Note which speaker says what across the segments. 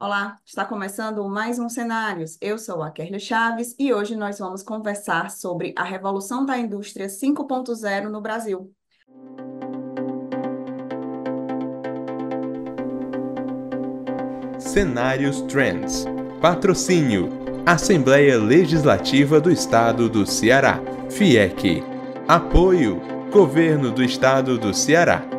Speaker 1: Olá, está começando mais um Cenários. Eu sou a Kerlia Chaves e hoje nós vamos conversar sobre a revolução da indústria 5.0 no Brasil.
Speaker 2: Cenários Trends. Patrocínio: Assembleia Legislativa do Estado do Ceará. FIEC. Apoio: Governo do Estado do Ceará.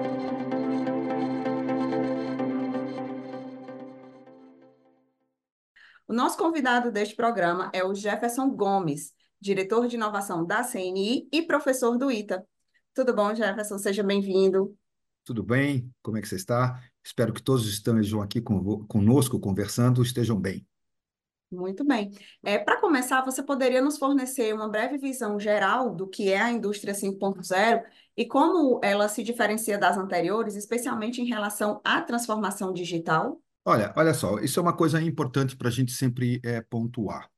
Speaker 1: Convidado deste programa é o Jefferson Gomes, diretor de inovação da CNI e professor do ITA. Tudo bom, Jefferson? Seja bem-vindo.
Speaker 3: Tudo bem? Como é que você está? Espero que todos estejam aqui conosco conversando estejam bem.
Speaker 1: Muito bem. É, Para começar, você poderia nos fornecer uma breve visão geral do que é a indústria 5.0 e como ela se diferencia das anteriores, especialmente em relação à transformação digital?
Speaker 3: Olha, olha só, isso é uma coisa importante para a gente sempre é, pontuar.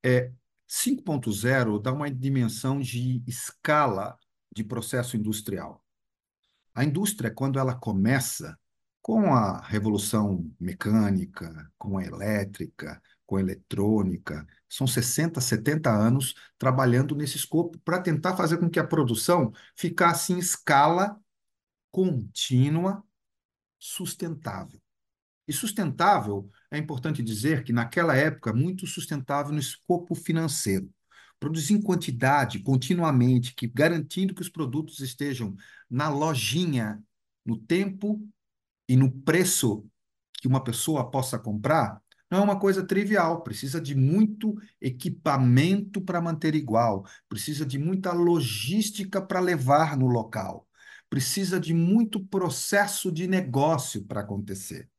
Speaker 3: É, 5.0 dá uma dimensão de escala de processo industrial. A indústria, quando ela começa com a revolução mecânica, com a elétrica, com a eletrônica, são 60, 70 anos trabalhando nesse escopo para tentar fazer com que a produção ficasse em escala contínua, sustentável. E sustentável, é importante dizer que naquela época, muito sustentável no escopo financeiro. Produzir em quantidade, continuamente, que garantindo que os produtos estejam na lojinha, no tempo e no preço que uma pessoa possa comprar, não é uma coisa trivial, precisa de muito equipamento para manter igual, precisa de muita logística para levar no local, precisa de muito processo de negócio para acontecer.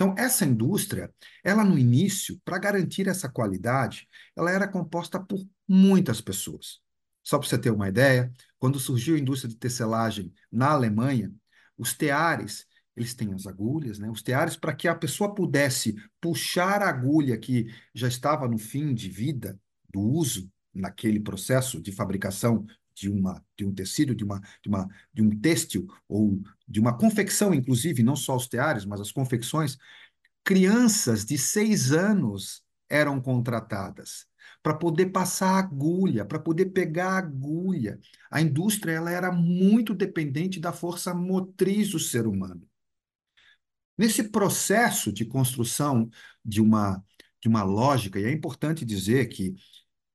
Speaker 3: Então, essa indústria, ela no início, para garantir essa qualidade, ela era composta por muitas pessoas. Só para você ter uma ideia, quando surgiu a indústria de tecelagem na Alemanha, os teares, eles têm as agulhas, né? Os teares para que a pessoa pudesse puxar a agulha que já estava no fim de vida do uso naquele processo de fabricação de, uma, de um tecido, de, uma, de, uma, de um têxtil, ou de uma confecção, inclusive, não só os teares, mas as confecções, crianças de seis anos eram contratadas para poder passar agulha, para poder pegar agulha. A indústria ela era muito dependente da força motriz do ser humano. Nesse processo de construção de uma, de uma lógica, e é importante dizer que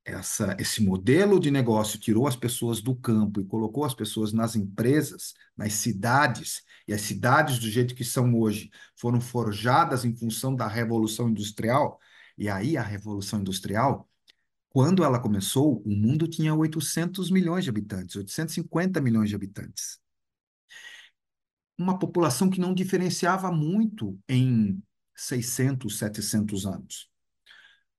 Speaker 3: essa, esse modelo de negócio tirou as pessoas do campo e colocou as pessoas nas empresas, nas cidades, e as cidades do jeito que são hoje foram forjadas em função da Revolução Industrial, e aí a Revolução Industrial, quando ela começou, o mundo tinha 800 milhões de habitantes, 850 milhões de habitantes. Uma população que não diferenciava muito em 600, 700 anos.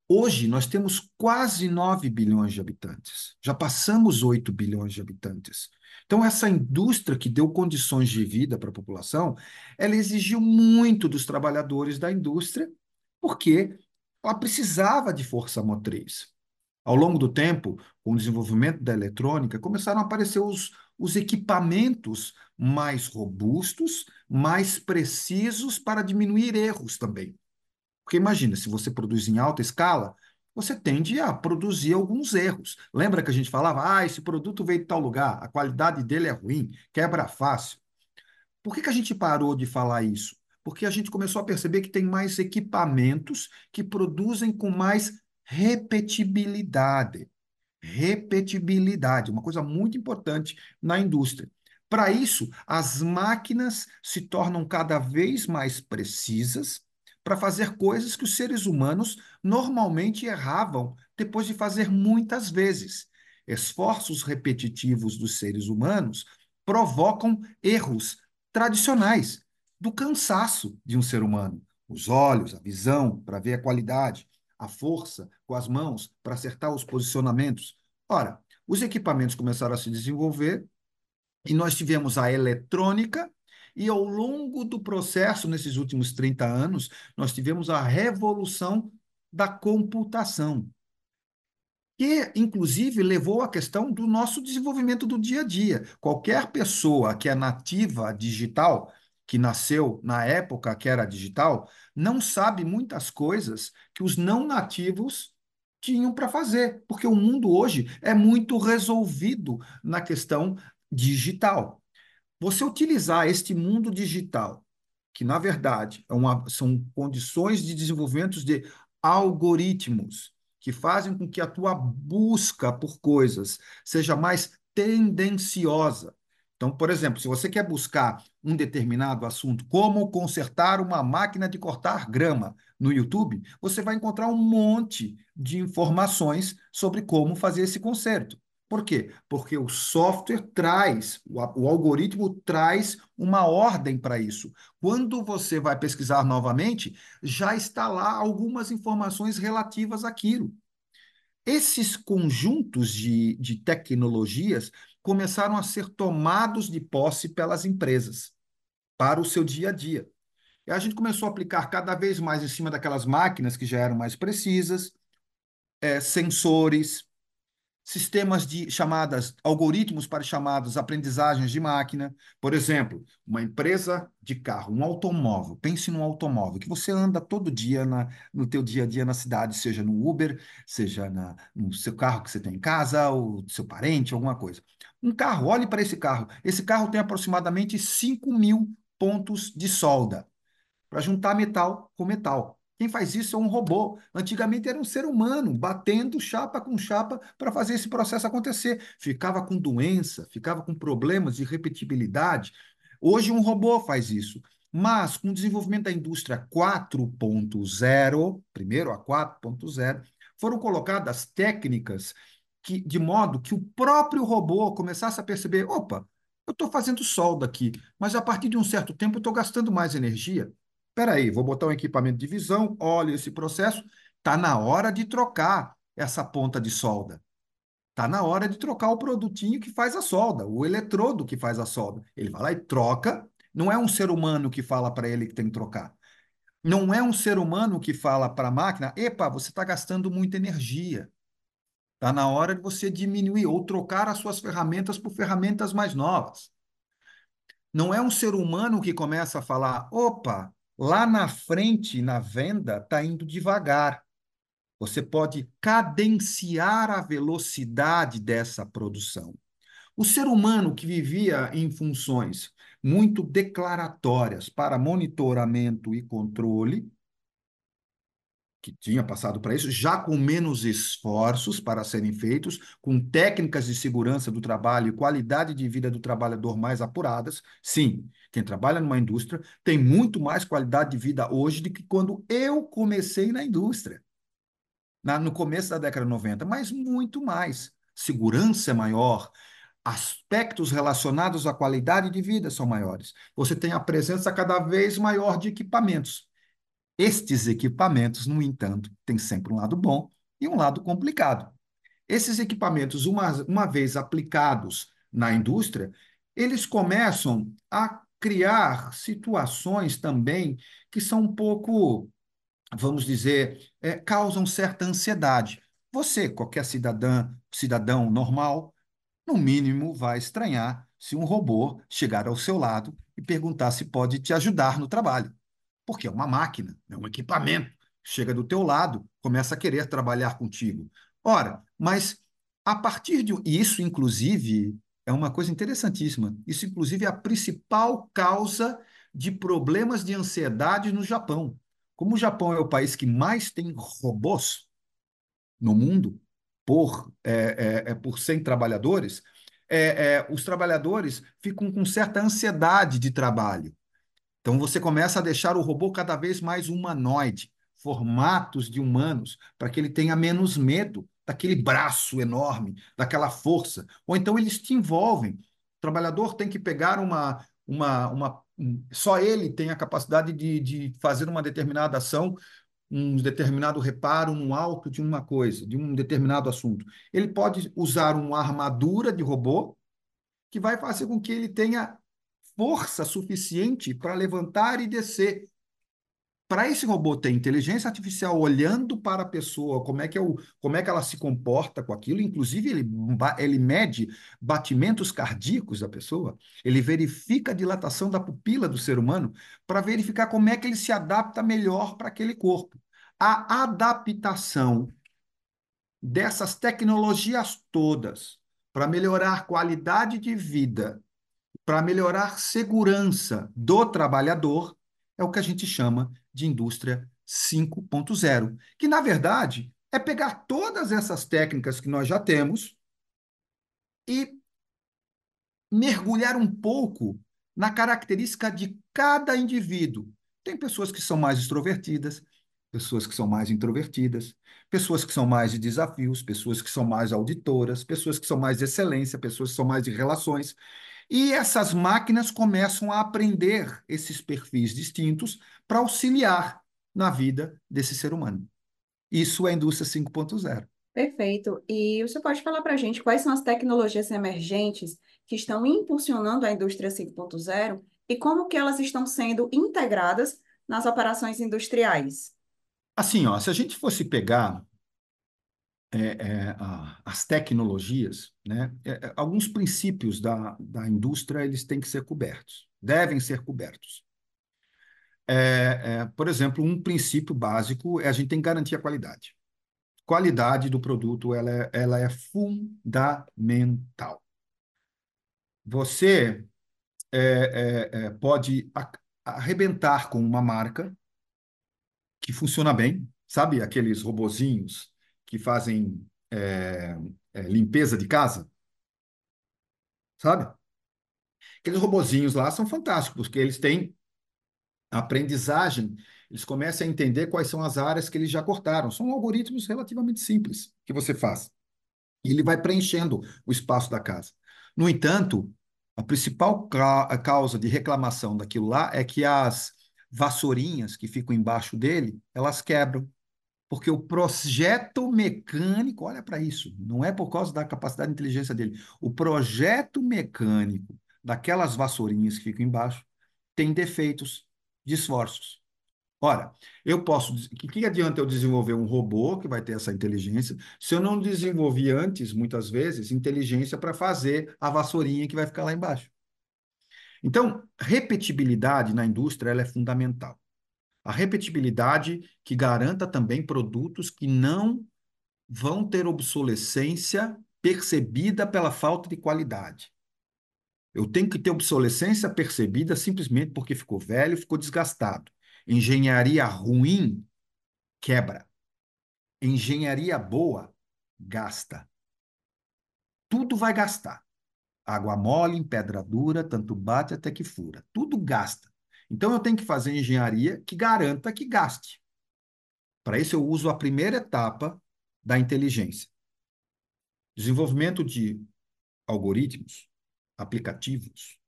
Speaker 3: Hoje, nós temos quase 9 bilhões de habitantes. Já passamos 8 bilhões de habitantes. Então, essa indústria que deu condições de vida para a população, ela exigiu muito dos trabalhadores da indústria, porque ela precisava de força motriz. Ao longo do tempo, com o desenvolvimento da eletrônica, começaram a aparecer os, os equipamentos mais robustos, mais precisos para diminuir erros também. Porque imagina, se você produz em alta escala, você tende a produzir alguns erros. Lembra que a gente falava, ah, esse produto veio de tal lugar, a qualidade dele é ruim, quebra fácil. Por que, que a gente parou de falar isso? Porque a gente começou a perceber que tem mais equipamentos que produzem com mais repetibilidade. Repetibilidade, uma coisa muito importante na indústria. Para isso, as máquinas se tornam cada vez mais precisas para fazer coisas que os seres humanos normalmente erravam depois de fazer muitas vezes. Esforços repetitivos dos seres humanos provocam erros tradicionais do cansaço de um ser humano. Os olhos, a visão para ver a qualidade, a força com as mãos para acertar os posicionamentos. Ora, os equipamentos começaram a se desenvolver e nós tivemos a eletrônica e ao longo do processo, nesses últimos 30 anos, nós tivemos a revolução da computação, que, inclusive, levou à questão do nosso desenvolvimento do dia a dia. Qualquer pessoa que é nativa digital, que nasceu na época que era digital, não sabe muitas coisas que os não nativos tinham para fazer, porque o mundo hoje é muito resolvido na questão digital. Você utilizar este mundo digital, que na verdade é uma, são condições de desenvolvimento de algoritmos que fazem com que a tua busca por coisas seja mais tendenciosa. Então, por exemplo, se você quer buscar um determinado assunto, como consertar uma máquina de cortar grama no YouTube, você vai encontrar um monte de informações sobre como fazer esse conserto. Por quê? Porque o software traz, o, algoritmo traz uma ordem para isso. Quando você vai pesquisar novamente, já está lá algumas informações relativas àquilo. Esses conjuntos de, de tecnologias começaram a ser tomados de posse pelas empresas para o seu dia a dia. E a gente começou a aplicar cada vez mais em cima daquelas máquinas que já eram mais precisas, é, sensores, sistemas de chamadas, algoritmos para chamadas aprendizagens de máquina. Por exemplo, uma empresa de carro, um automóvel. Pense num automóvel que você anda todo dia na, no teu dia a dia na cidade, seja no Uber, seja na, no seu carro que você tem em casa, ou seu parente, alguma coisa. Um carro, olhe para esse carro. Esse carro tem aproximadamente 5 mil pontos de solda para juntar metal com metal. Quem faz isso é um robô. Antigamente era um ser humano batendo chapa com chapa para fazer esse processo acontecer. Ficava com doença, ficava com problemas de repetibilidade. Hoje um robô faz isso. Mas com o desenvolvimento da indústria 4.0, primeiro a 4.0, foram colocadas técnicas que, de modo que o próprio robô começasse a perceber: opa, eu estou fazendo solda aqui, mas a partir de um certo tempo eu estou gastando mais energia. Espera aí, vou botar um equipamento de visão, olha esse processo, está na hora de trocar essa ponta de solda. Está na hora de trocar o produtinho que faz a solda, o eletrodo que faz a solda. Ele vai lá e troca. Não é um ser humano que fala para ele que tem que trocar. Não é um ser humano que fala para a máquina: epa, você está gastando muita energia. Está na hora de você diminuir ou trocar as suas ferramentas por ferramentas mais novas. Não é um ser humano que começa a falar: opa, Lá na frente, na venda, está indo devagar. Você pode cadenciar a velocidade dessa produção. O ser humano que vivia em funções muito declaratórias para monitoramento e controle, que tinha passado para isso, já com menos esforços para serem feitos, com técnicas de segurança do trabalho e qualidade de vida do trabalhador mais apuradas. Sim, quem trabalha numa indústria tem muito mais qualidade de vida hoje do que quando eu comecei na indústria, na, no começo da década de 90, mas muito mais. Segurança é maior, aspectos relacionados à qualidade de vida são maiores. Você tem a presença cada vez maior de equipamentos. Estes equipamentos, no entanto, têm sempre um lado bom e um lado complicado. Esses equipamentos, uma, uma vez aplicados na indústria, eles começam a criar situações também que são um pouco, vamos dizer, é, causam certa ansiedade. Você, qualquer cidadã, cidadão normal, no mínimo vai estranhar se um robô chegar ao seu lado e perguntar se pode te ajudar no trabalho porque é uma máquina, é um equipamento. Chega do teu lado, começa a querer trabalhar contigo. Ora, mas a partir de. E isso, inclusive, é uma coisa interessantíssima. Isso, inclusive, é a principal causa de problemas de ansiedade no Japão. Como o Japão é o país que mais tem robôs no mundo, por, é, é, é por 100 trabalhadores, é, é, os trabalhadores ficam com certa ansiedade de trabalho. Então você começa a deixar o robô cada vez mais humanoide, formatos de humanos, para que ele tenha menos medo daquele braço enorme, daquela força. Ou então eles te envolvem. O trabalhador tem que pegar uma. uma, uma só ele tem a capacidade de, de fazer uma determinada ação, um determinado reparo no alto de uma coisa, de um determinado assunto. Ele pode usar uma armadura de robô que vai fazer com que ele tenha força suficiente para levantar e descer para esse robô ter inteligência artificial olhando para a pessoa, como é que, é o, como é que ela se comporta com aquilo, inclusive ele, ele mede batimentos cardíacos da pessoa, ele verifica a dilatação da pupila do ser humano para verificar como é que ele se adapta melhor para aquele corpo. A adaptação dessas tecnologias todas para melhorar qualidade de vida, para melhorar segurança do trabalhador, é o que a gente chama de indústria 5.0, que na verdade é pegar todas essas técnicas que nós já temos e mergulhar um pouco na característica de cada indivíduo. Tem pessoas que são mais extrovertidas, pessoas que são mais introvertidas, pessoas que são mais de desafios, pessoas que são mais auditoras, pessoas que são mais de excelência, pessoas que são mais de relações. E essas máquinas começam a aprender esses perfis distintos para auxiliar na vida desse ser humano. Isso é a indústria 5.0.
Speaker 1: Perfeito. E você pode falar para a gente quais são as tecnologias emergentes que estão impulsionando a indústria 5.0 e como que elas estão sendo integradas nas operações industriais?
Speaker 3: Assim, ó, se a gente fosse pegar é, é, a, as tecnologias, né, é, é, alguns princípios da, da indústria eles têm que ser cobertos, devem ser cobertos. É, é, por exemplo, um princípio básico é a gente tem que garantir a qualidade. Qualidade do produto ela é, ela é fundamental. Você pode arrebentar com uma marca que funciona bem, sabe aqueles robozinhos que fazem é, é, limpeza de casa, sabe? Aqueles robozinhos lá são fantásticos, porque eles têm aprendizagem, eles começam a entender quais são as áreas que eles já cortaram. São algoritmos relativamente simples que você faz. E ele vai preenchendo o espaço da casa. No entanto, a principal causa de reclamação daquilo lá é que as vassourinhas que ficam embaixo dele, elas quebram. Porque o projeto mecânico, olha para isso, não é por causa da capacidade de inteligência dele. O projeto mecânico daquelas vassourinhas que ficam embaixo tem defeitos de esforços. Ora, eu posso. O que, que adianta eu desenvolver um robô que vai ter essa inteligência se eu não desenvolvi antes, muitas vezes, inteligência para fazer a vassourinha que vai ficar lá embaixo? Então, repetibilidade na indústria ela é fundamental. A repetibilidade que garanta também produtos que não vão ter obsolescência percebida pela falta de qualidade. Eu tenho que ter obsolescência percebida simplesmente porque ficou velho, ficou desgastado. Engenharia ruim quebra. Engenharia boa gasta. Tudo vai gastar. Água mole em pedra dura, tanto bate até que fura. Tudo gasta. Então eu tenho que fazer engenharia que garanta que gaste. Para isso eu uso a primeira etapa da inteligência. Desenvolvimento de algoritmos, aplicativos,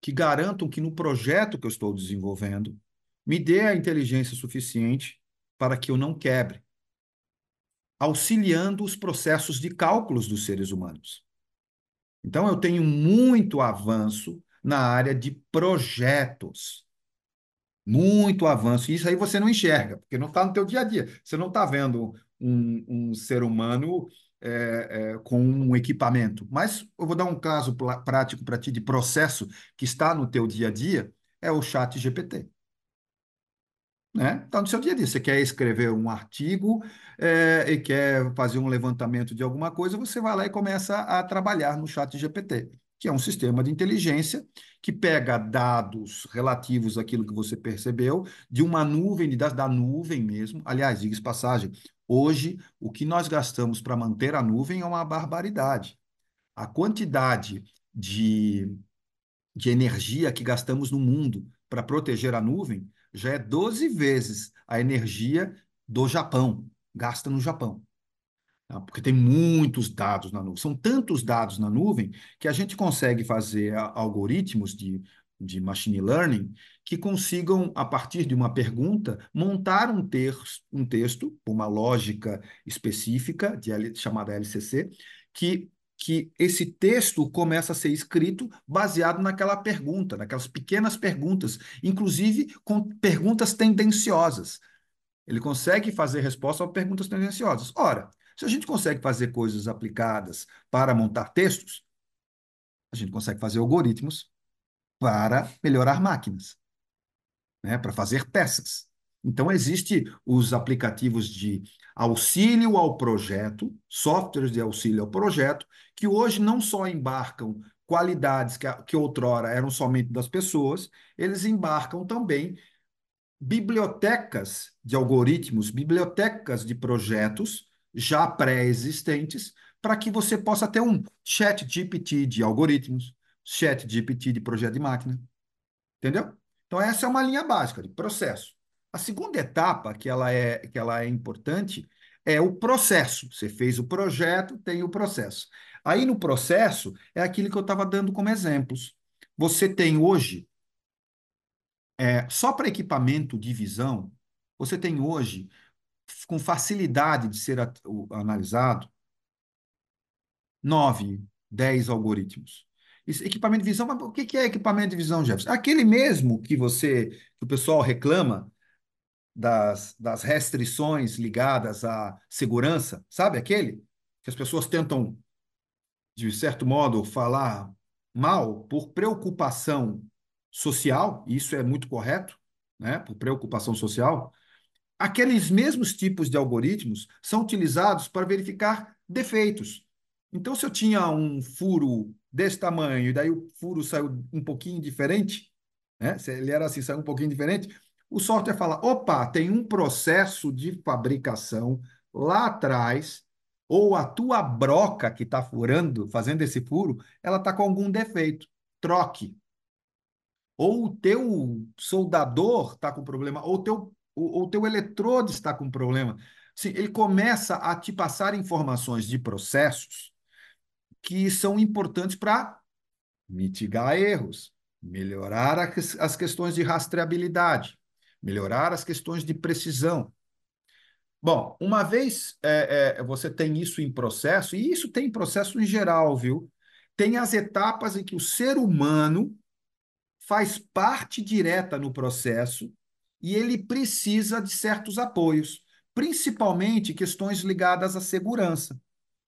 Speaker 3: que garantam que no projeto que eu estou desenvolvendo me dê a inteligência suficiente para que eu não quebre, auxiliando os processos de cálculos dos seres humanos. Então, eu tenho muito avanço na área de projetos. Muito avanço. Isso aí você não enxerga, porque não está no teu dia a dia. Você não está vendo um, um, ser humano é, é, com um equipamento. Mas eu vou dar um caso prático para ti de processo que está no teu dia a dia, é o chat GPT né? Está no seu dia a dia. Você quer escrever um artigo é, e quer fazer um levantamento de alguma coisa, você vai lá e começa a trabalhar no chat GPT, que é um sistema de inteligência que pega dados relativos àquilo que você percebeu de uma nuvem, de dados da nuvem mesmo. Aliás, diga passagem, hoje o que nós gastamos para manter a nuvem é uma barbaridade. A quantidade de, de energia que gastamos no mundo para proteger a nuvem já é 12 vezes a energia do Japão, gasta no Japão. Tá? Porque tem muitos dados na nuvem. São tantos dados na nuvem que a gente consegue fazer algoritmos de, de machine learning que consigam, a partir de uma pergunta, montar um, ter, um texto, uma lógica específica, de, chamada LCC, que que esse texto começa a ser escrito baseado naquela pergunta, naquelas pequenas perguntas, inclusive com perguntas tendenciosas. Ele consegue fazer resposta a perguntas tendenciosas. Ora, se a gente consegue fazer coisas aplicadas para montar textos, a gente consegue fazer algoritmos para melhorar máquinas, né, para fazer peças. Então, existe os aplicativos de auxílio ao projeto, softwares de auxílio ao projeto, que hoje não só embarcam qualidades que, que outrora eram somente das pessoas, eles embarcam também bibliotecas de algoritmos, bibliotecas de projetos já pré-existentes, para que você possa ter um chat GPT de algoritmos, chat GPT de projeto de máquina. Entendeu? Então, essa é uma linha básica de processo. A segunda etapa, que ela é, que ela é importante, é o processo. Você fez o projeto, tem o processo. Aí, no processo, é aquilo que eu estava dando como exemplos. Você tem hoje, é, só para equipamento de visão, você tem hoje, com facilidade de ser analisado, nove, dez algoritmos. Isso, equipamento de visão, mas o que é equipamento de visão, Jefferson? Aquele mesmo que você, que o pessoal reclama das, das restrições ligadas à segurança, sabe aquele? Que as pessoas tentam, de certo modo, falar mal por preocupação social, e isso é muito correto, né? Por preocupação social. Aqueles mesmos tipos de algoritmos são utilizados para verificar defeitos. Então, se eu tinha um furo desse tamanho, e daí o furo saiu um pouquinho diferente, né? Se ele era assim, saiu um pouquinho diferente, o software fala: opa, tem um processo de fabricação lá atrás, ou a tua broca que está furando, fazendo esse furo, ela está com algum defeito. Troque. Ou o teu soldador está com problema, ou o teu, ou, o teu eletrode está com problema. Sim, ele começa a te passar informações de processos que são importantes para mitigar erros, melhorar as questões de rastreabilidade, melhorar as questões de precisão. Bom, uma vez é, é, você tem isso em processo, e isso tem processo em geral, viu? Tem as etapas em que o ser humano faz parte direta no processo e ele precisa de certos apoios, principalmente questões ligadas à segurança.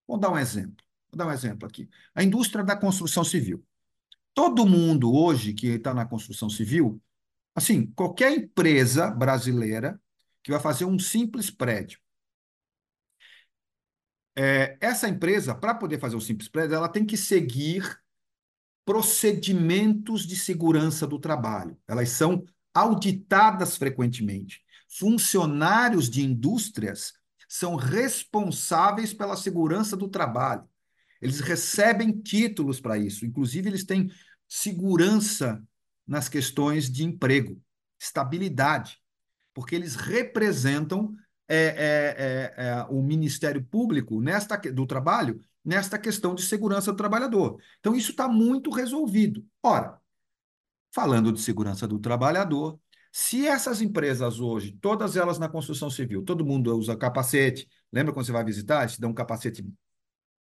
Speaker 3: Vou dar um exemplo. Vou dar um exemplo aqui. A indústria da construção civil. Todo mundo hoje que está na construção civil Assim, qualquer empresa brasileira que vai fazer um simples prédio, é, essa empresa, para poder fazer um simples prédio, ela tem que seguir procedimentos de segurança do trabalho. Elas são auditadas frequentemente. Funcionários de indústrias são responsáveis pela segurança do trabalho. Eles recebem títulos para isso. Inclusive, eles têm segurança nas questões de emprego, estabilidade, porque eles representam é, é, é, é, o Ministério Público nesta, do Trabalho nesta questão de segurança do trabalhador. Então, isso está muito resolvido. Ora, falando de segurança do trabalhador, se essas empresas hoje, todas elas na construção civil, todo mundo usa capacete, lembra quando você vai visitar, te dá um capacete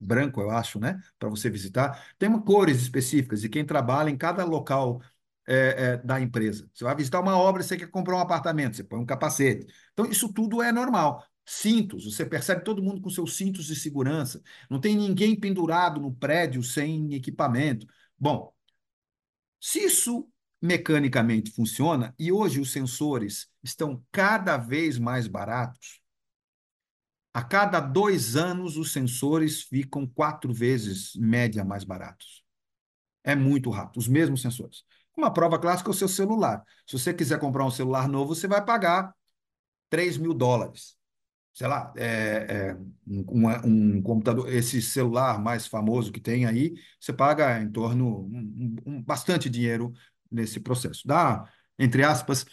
Speaker 3: branco, eu acho, né, para você visitar, tem cores específicas e quem trabalha em cada local é, é, da empresa. Você vai visitar uma obra, você quer comprar um apartamento, você põe um capacete. Então, isso tudo é normal. Cintos, você percebe todo mundo com seus cintos de segurança. Não tem ninguém pendurado no prédio sem equipamento. Bom, se isso mecanicamente funciona, e hoje os sensores estão cada vez mais baratos, a cada dois anos os sensores ficam quatro vezes, média, mais baratos. É muito rápido, os mesmos sensores. Uma prova clássica é o seu celular. Se você quiser comprar um celular novo, você vai pagar 3 mil dólares. Sei lá, é, é um, um, computador, esse celular mais famoso que tem aí, você paga em torno um, um, bastante dinheiro nesse processo. Dá, entre aspas,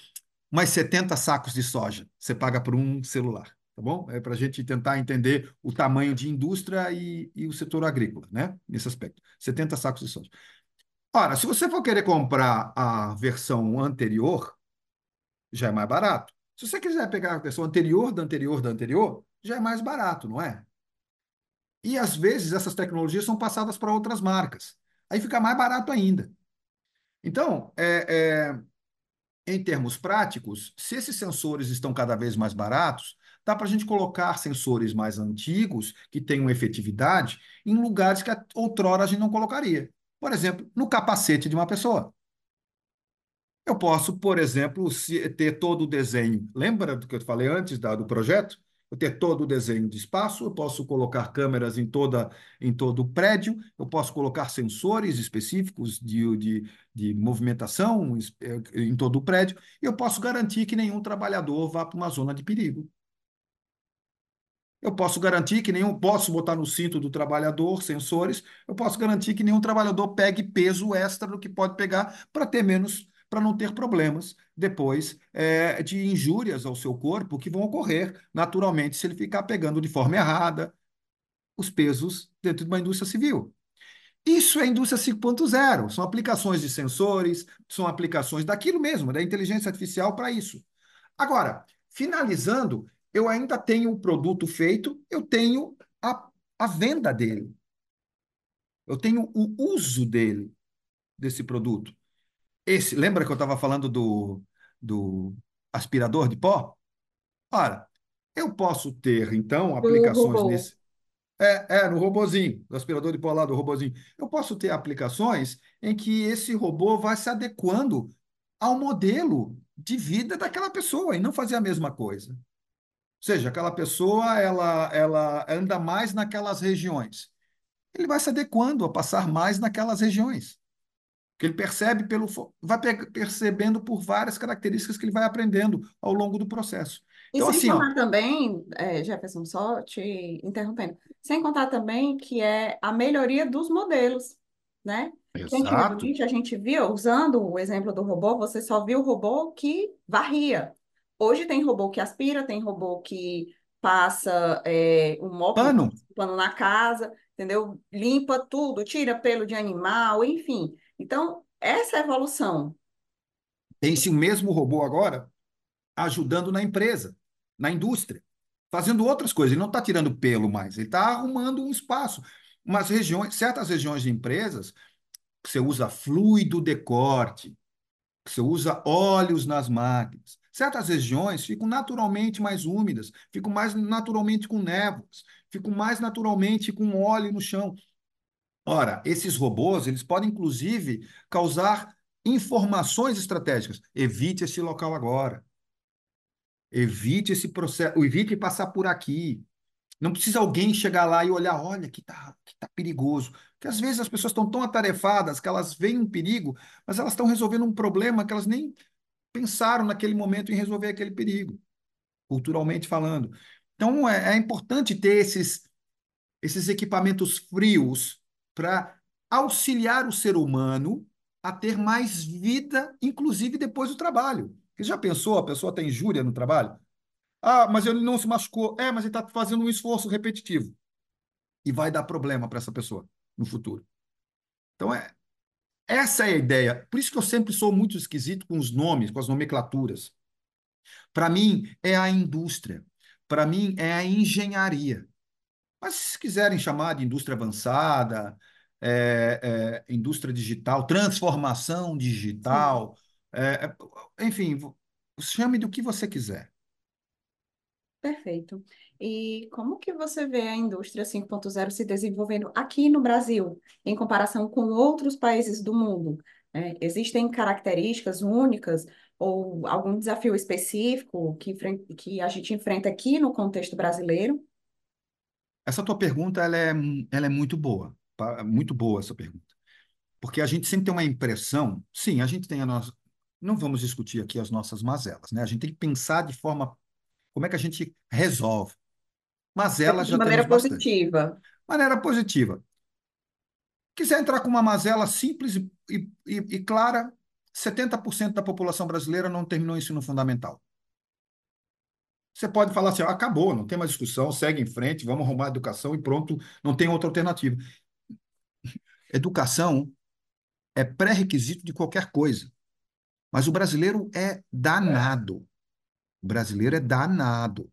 Speaker 3: mais 70 sacos de soja. Você paga por um celular tá bom? É para a gente tentar entender o tamanho de indústria e, e, o setor agrícola, né? Nesse aspecto. 70 sacos de soja. Ora, se você for querer comprar a versão anterior, já é mais barato. Se você quiser pegar a versão anterior da anterior da anterior, já é mais barato, não é? E às vezes essas tecnologias são passadas para outras marcas. Aí fica mais barato ainda. Então, é, é, em termos práticos, se esses sensores estão cada vez mais baratos, dá para a gente colocar sensores mais antigos, que tenham efetividade, em lugares que outrora a gente não colocaria. Por exemplo, no capacete de uma pessoa. Eu posso, por exemplo, ter todo o desenho. Lembra do que eu falei antes do projeto? Ter todo o desenho de espaço, eu posso colocar câmeras em, toda, em todo o prédio, eu posso colocar sensores específicos de, de, de movimentação em todo o prédio, e eu posso garantir que nenhum trabalhador vá para uma zona de perigo. Eu posso garantir que nenhum, posso botar no cinto do trabalhador sensores, eu posso garantir que nenhum trabalhador pegue peso extra do que pode pegar para ter menos, para não ter problemas depois é, de injúrias ao seu corpo que vão ocorrer naturalmente se ele ficar pegando de forma errada os pesos dentro de uma indústria civil. Isso é indústria 5.0, são aplicações de sensores, são aplicações daquilo mesmo, da inteligência artificial para isso. Agora, finalizando, eu ainda tenho o produto feito, eu tenho a, a venda dele. Eu tenho o uso dele, desse produto. Esse, lembra que eu estava falando do, do aspirador de pó? Ora, eu posso ter, então, aplicações nesse. É, é, no robozinho, do aspirador de pó lá do robozinho. Eu posso ter aplicações em que esse robô vai se adequando ao modelo de vida daquela pessoa e não fazer a mesma coisa seja, aquela pessoa ela, ela anda mais naquelas regiões. Ele vai se adequando a passar mais naquelas regiões. Que ele percebe pelo vai percebendo por várias características que ele vai aprendendo ao longo do processo.
Speaker 1: E então, sem assim, contar ó, também, é, Jefferson, só te interrompendo, sem contar também que é a melhoria dos modelos, né?
Speaker 3: Exato.
Speaker 1: A gente viu, usando o exemplo do robô, você só viu o robô que varria. Hoje tem robô que aspira, tem robô que passa é, um mop,
Speaker 3: pano.
Speaker 1: pano na casa, entendeu? Limpa tudo, tira pelo de animal, enfim. Então, essa é a evolução.
Speaker 3: Tem-se o mesmo robô agora ajudando na empresa, na indústria, fazendo outras coisas. Ele não está tirando pelo mais, ele está arrumando um espaço. Umas regiões, certas regiões de empresas, você usa fluido de corte, você usa óleos nas máquinas. Certas regiões ficam naturalmente mais úmidas, ficam mais naturalmente com névoas, ficam mais naturalmente com óleo no chão. Ora, esses robôs, eles podem inclusive causar informações estratégicas. Evite esse local agora. Evite esse processo, evite passar por aqui. Não precisa alguém chegar lá e olhar, olha, que tá, que tá perigoso. Porque às vezes as pessoas estão tão atarefadas que elas veem um perigo, mas elas estão resolvendo um problema que elas nem pensaram naquele momento em resolver aquele perigo, culturalmente falando. Então é, é importante ter esses, esses equipamentos frios para auxiliar o ser humano a ter mais vida, inclusive depois do trabalho. Você já pensou, a pessoa tem injúria no trabalho? Ah, mas ele não se machucou. É, mas ele está fazendo um esforço repetitivo. E vai dar problema para essa pessoa no futuro. Então, é, essa é a ideia. Por isso que eu sempre sou muito esquisito com os nomes, com as nomenclaturas. Para mim, é a indústria. Para mim, é a engenharia. Mas se quiserem chamar de indústria avançada, é, é, indústria digital, transformação digital, é, é enfim, chame do que você quiser.
Speaker 1: Perfeito. E como que você vê a indústria 5.0 se desenvolvendo aqui no Brasil, em comparação com outros países do mundo? É, existem características únicas ou algum desafio específico que, que a gente enfrenta aqui no contexto brasileiro?
Speaker 3: Essa tua pergunta ela é, ela é muito boa, muito boa essa pergunta. Porque a gente sempre tem uma impressão, sim, a gente tem a nossa. Não vamos discutir aqui as nossas mazelas, né? A gente tem que pensar de forma como é que a gente resolve? Mas ela
Speaker 1: de
Speaker 3: já
Speaker 1: maneira positiva. Bastante.
Speaker 3: Maneira positiva. Quiser entrar com uma mazela simples e, e, e clara, 70% da população brasileira não terminou o ensino fundamental. Você pode falar assim, acabou, não tem mais discussão, segue em frente, vamos arrumar a educação e pronto, não tem outra alternativa. Educação é pré-requisito de qualquer coisa. Mas o brasileiro é danado. O brasileiro é danado.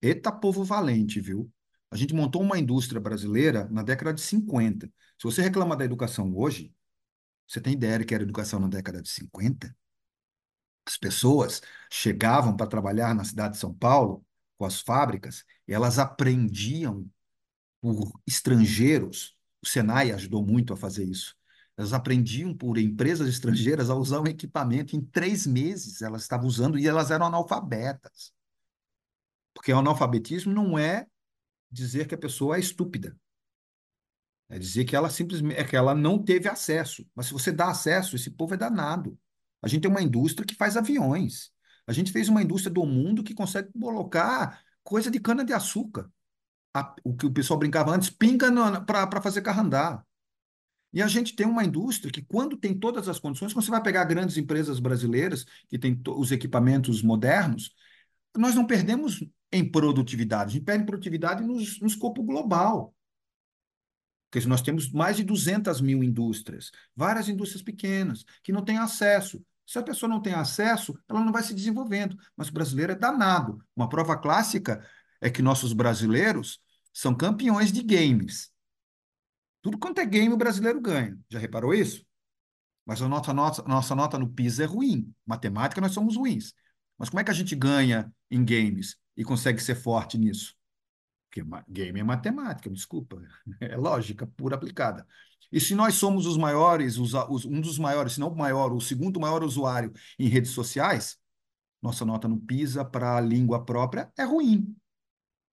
Speaker 3: Eita povo valente, viu? A gente montou uma indústria brasileira na década de 50. Se você reclama da educação hoje, você tem ideia de que era educação na década de 50? As pessoas chegavam para trabalhar na cidade de São Paulo, com as fábricas, e elas aprendiam por estrangeiros. O Senai ajudou muito a fazer isso. Elas aprendiam por empresas estrangeiras a usar um equipamento. Em três meses elas estavam usando e elas eram analfabetas. Porque o analfabetismo não é dizer que a pessoa é estúpida. É dizer que ela simplesmente é que ela não teve acesso. Mas se você dá acesso, esse povo é danado. A gente tem uma indústria que faz aviões. A gente fez uma indústria do mundo que consegue colocar coisa de cana-de-açúcar. O que o pessoal brincava antes, pinga para fazer carro andar. E a gente tem uma indústria que, quando tem todas as condições, quando você vai pegar grandes empresas brasileiras, que têm os equipamentos modernos, nós não perdemos em produtividade, a gente perde em produtividade no, no escopo global. Porque nós temos mais de 200 mil indústrias, várias indústrias pequenas, que não têm acesso. Se a pessoa não tem acesso, ela não vai se desenvolvendo. Mas o brasileiro é danado. Uma prova clássica é que nossos brasileiros são campeões de games. Tudo quanto é game, o brasileiro ganha. Já reparou isso? Mas a nossa, nossa, nossa nota no PISA é ruim. Matemática, nós somos ruins. Mas como é que a gente ganha em games e consegue ser forte nisso? Porque game é matemática, desculpa. É lógica pura aplicada. E se nós somos os maiores, os, os, um dos maiores, se não o maior, o segundo maior usuário em redes sociais, nossa nota no PISA para a língua própria é ruim.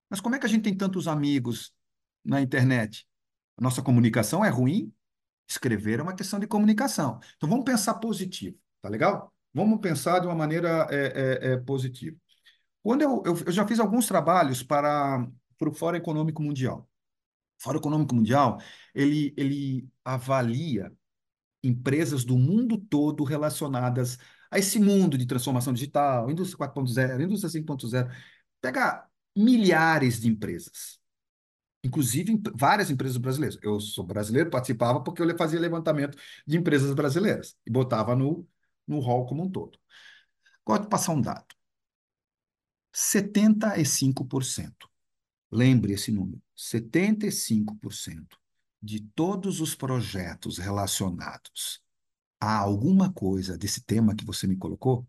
Speaker 3: Mas como é que a gente tem tantos amigos na internet? A nossa comunicação é ruim? Escrever é uma questão de comunicação. Então vamos pensar positivo, tá legal? Vamos pensar de uma maneira é, é, é, positiva. Quando eu, eu, eu já fiz alguns trabalhos para, para o Fórum Econômico Mundial. Fórum Econômico Mundial, ele, ele avalia empresas do mundo todo relacionadas a esse mundo de transformação digital, indústria 4.0, indústria 5.0. Pega milhares de empresas inclusive várias empresas brasileiras. Eu sou brasileiro, participava porque eu fazia levantamento de empresas brasileiras e botava no, no hall como um todo. Gosto de passar um dado. 75%. Lembre esse número. 75% de todos os projetos relacionados a alguma coisa desse tema que você me colocou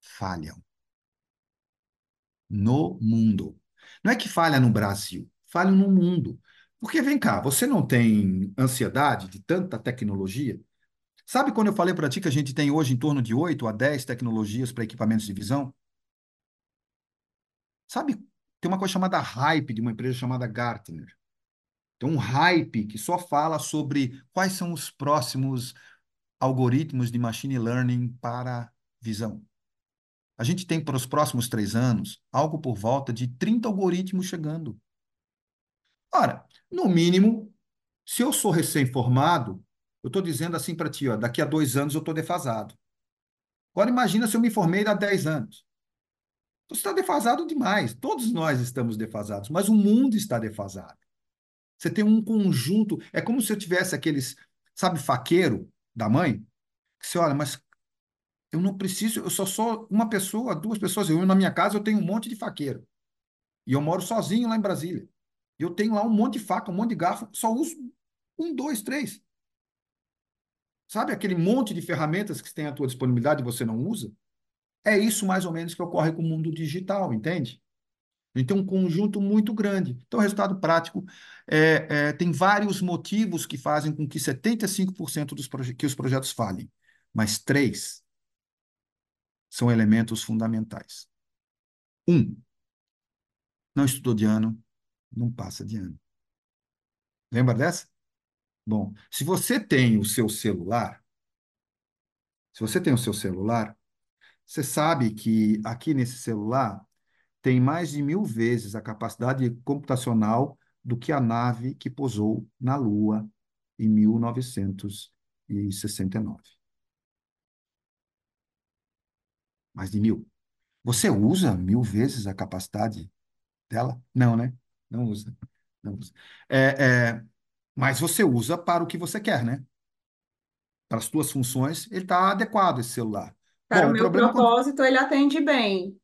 Speaker 3: falham no mundo. Não é que falha no Brasil, falham no mundo. Porque vem cá, você não tem ansiedade de tanta tecnologia? Sabe quando eu falei para ti que a gente tem hoje em torno de 8 a 10 tecnologias para equipamentos de visão? Sabe, tem uma coisa chamada hype de uma empresa chamada Gartner. Tem um hype que só fala sobre quais são os próximos algoritmos de machine learning para visão. A gente tem para os próximos três anos algo por volta de 30 algoritmos chegando. Ora, no mínimo, se eu sou recém-formado, eu estou dizendo assim para ti, ó, daqui a dois anos eu estou defasado. Agora imagina se eu me formei há 10 anos. Está defasado demais. Todos nós estamos defasados, mas o mundo está defasado. Você tem um conjunto. É como se eu tivesse aqueles, sabe, faqueiro da mãe, que você olha, mas eu não preciso, eu só sou uma pessoa, duas pessoas. Eu na minha casa eu tenho um monte de faqueiro. E eu moro sozinho lá em Brasília. Eu tenho lá um monte de faca, um monte de garfo, só uso um, dois, três. Sabe aquele monte de ferramentas que tem à tua disponibilidade e você não usa? É isso mais ou menos que ocorre com o mundo digital, entende? Então, um conjunto muito grande. Então, o resultado prático é, é, tem vários motivos que fazem com que 75% dos que os projetos falhem, mas três são elementos fundamentais. Um, não estudou de ano, não passa de ano. Lembra dessa? Bom, se você tem o seu celular, se você tem o seu celular, você sabe que aqui nesse celular tem mais de mil vezes a capacidade computacional do que a nave que pousou na Lua em 1969. Mais de mil. Você usa mil vezes a capacidade dela? Não, né? Não usa. Não usa. É, é, mas você usa para o que você quer, né? Para as suas funções, ele está adequado esse celular.
Speaker 1: Para
Speaker 3: Bom,
Speaker 1: o meu
Speaker 3: problema é quando,
Speaker 1: propósito, ele atende bem.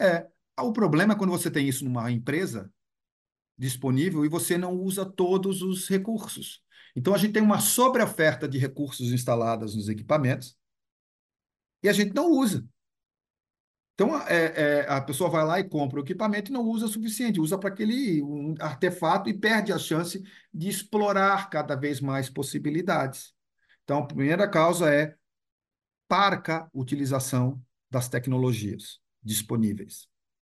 Speaker 3: é, o problema é quando você tem isso numa empresa disponível e você não usa todos os recursos. Então, a gente tem uma sobreoferta de recursos instalados nos equipamentos e a gente não usa. Então, é, é, a pessoa vai lá e compra o equipamento e não usa o suficiente, usa para aquele um artefato e perde a chance de explorar cada vez mais possibilidades. Então, a primeira causa é parca utilização das tecnologias disponíveis.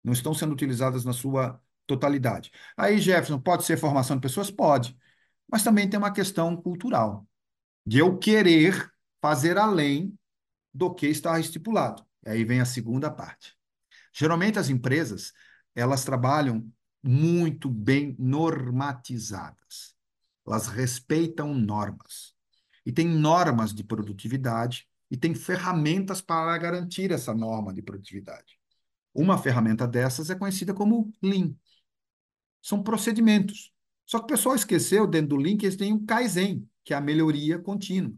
Speaker 3: Não estão sendo utilizadas na sua totalidade. Aí, Jefferson, pode ser formação de pessoas? Pode. Mas também tem uma questão cultural, de eu querer fazer além do que está estipulado. Aí vem a segunda parte. Geralmente as empresas, elas trabalham muito bem normatizadas. Elas respeitam normas. E tem normas de produtividade e tem ferramentas para garantir essa norma de produtividade. Uma ferramenta dessas é conhecida como Lean. São procedimentos. Só que o pessoal esqueceu, dentro do Lean, que eles têm o Kaizen, que é a melhoria contínua.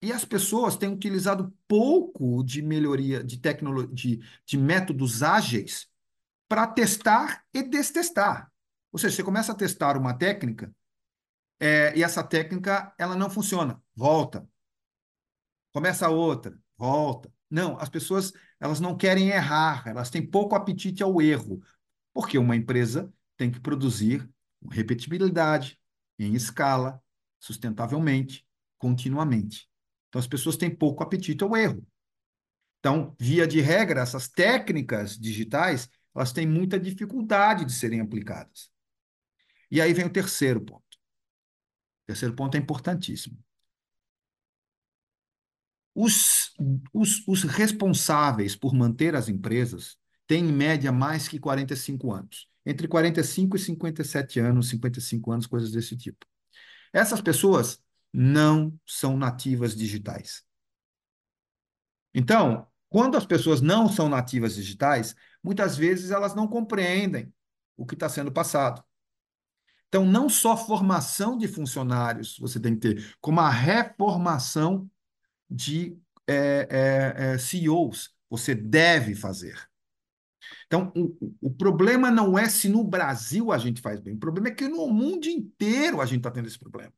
Speaker 3: E as pessoas têm utilizado pouco de melhoria, de tecnologia, de, de métodos ágeis para testar e destestar. Ou seja, você começa a testar uma técnica é, e essa técnica ela não funciona, volta. Começa outra, volta. Não, as pessoas elas não querem errar, elas têm pouco apetite ao erro, porque uma empresa tem que produzir repetibilidade, em escala, sustentavelmente, continuamente. Então, as pessoas têm pouco apetite ao erro. Então, via de regra, essas técnicas digitais, elas têm muita dificuldade de serem aplicadas. E aí vem o terceiro ponto. O terceiro ponto é importantíssimo. Os, os, os responsáveis por manter as empresas têm, em média, mais que 45 anos. Entre 45 e 57 anos, 55 anos, coisas desse tipo. Essas pessoas não são nativas digitais. Então, quando as pessoas não são nativas digitais, muitas vezes elas não compreendem o que está sendo passado. Então, não só formação de funcionários você tem que ter, como a reformação de é, é, é, CEOs você deve fazer. Então, o, o problema não é se no Brasil a gente faz bem, o problema é que no mundo inteiro a gente está tendo esse problema.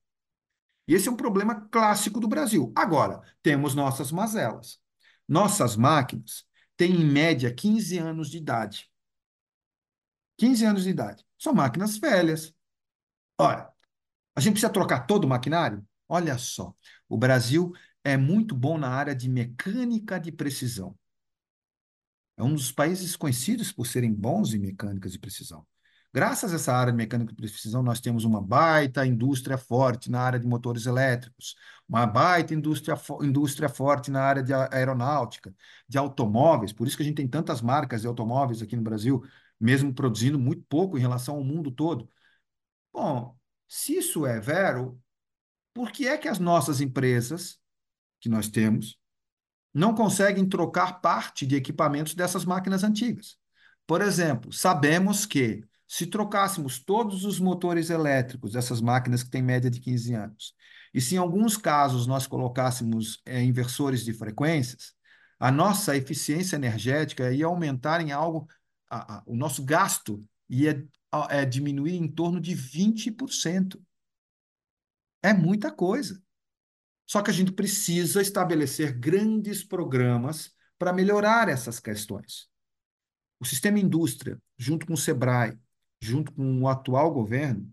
Speaker 3: E esse é um problema clássico do Brasil. Agora, temos nossas mazelas. Nossas máquinas têm, em média, 15 anos de idade. 15 anos de idade. São máquinas velhas. Olha, a gente precisa trocar todo o maquinário? Olha só, o Brasil é muito bom na área de mecânica de precisão. É um dos países conhecidos por serem bons em mecânicas de precisão. Graças a essa área de mecânica de precisão, nós temos uma baita indústria forte na área de motores elétricos, uma baita indústria, indústria forte na área de aeronáutica, de automóveis. Por isso que a gente tem tantas marcas de automóveis aqui no Brasil, mesmo produzindo muito pouco em relação ao mundo todo. Bom, se isso é vero, por que é que as nossas empresas, que nós temos, não conseguem trocar parte de equipamentos dessas máquinas antigas? Por exemplo, sabemos que se trocássemos todos os motores elétricos dessas máquinas que têm média de 15 anos, e se em alguns casos nós colocássemos é, inversores de frequências, a nossa eficiência energética ia aumentar em algo, a, a, o nosso gasto ia a, é, diminuir em torno de 20%. É muita coisa. Só que a gente precisa estabelecer grandes programas para melhorar essas questões. O sistema indústria, junto com o SEBRAE, junto com o atual governo,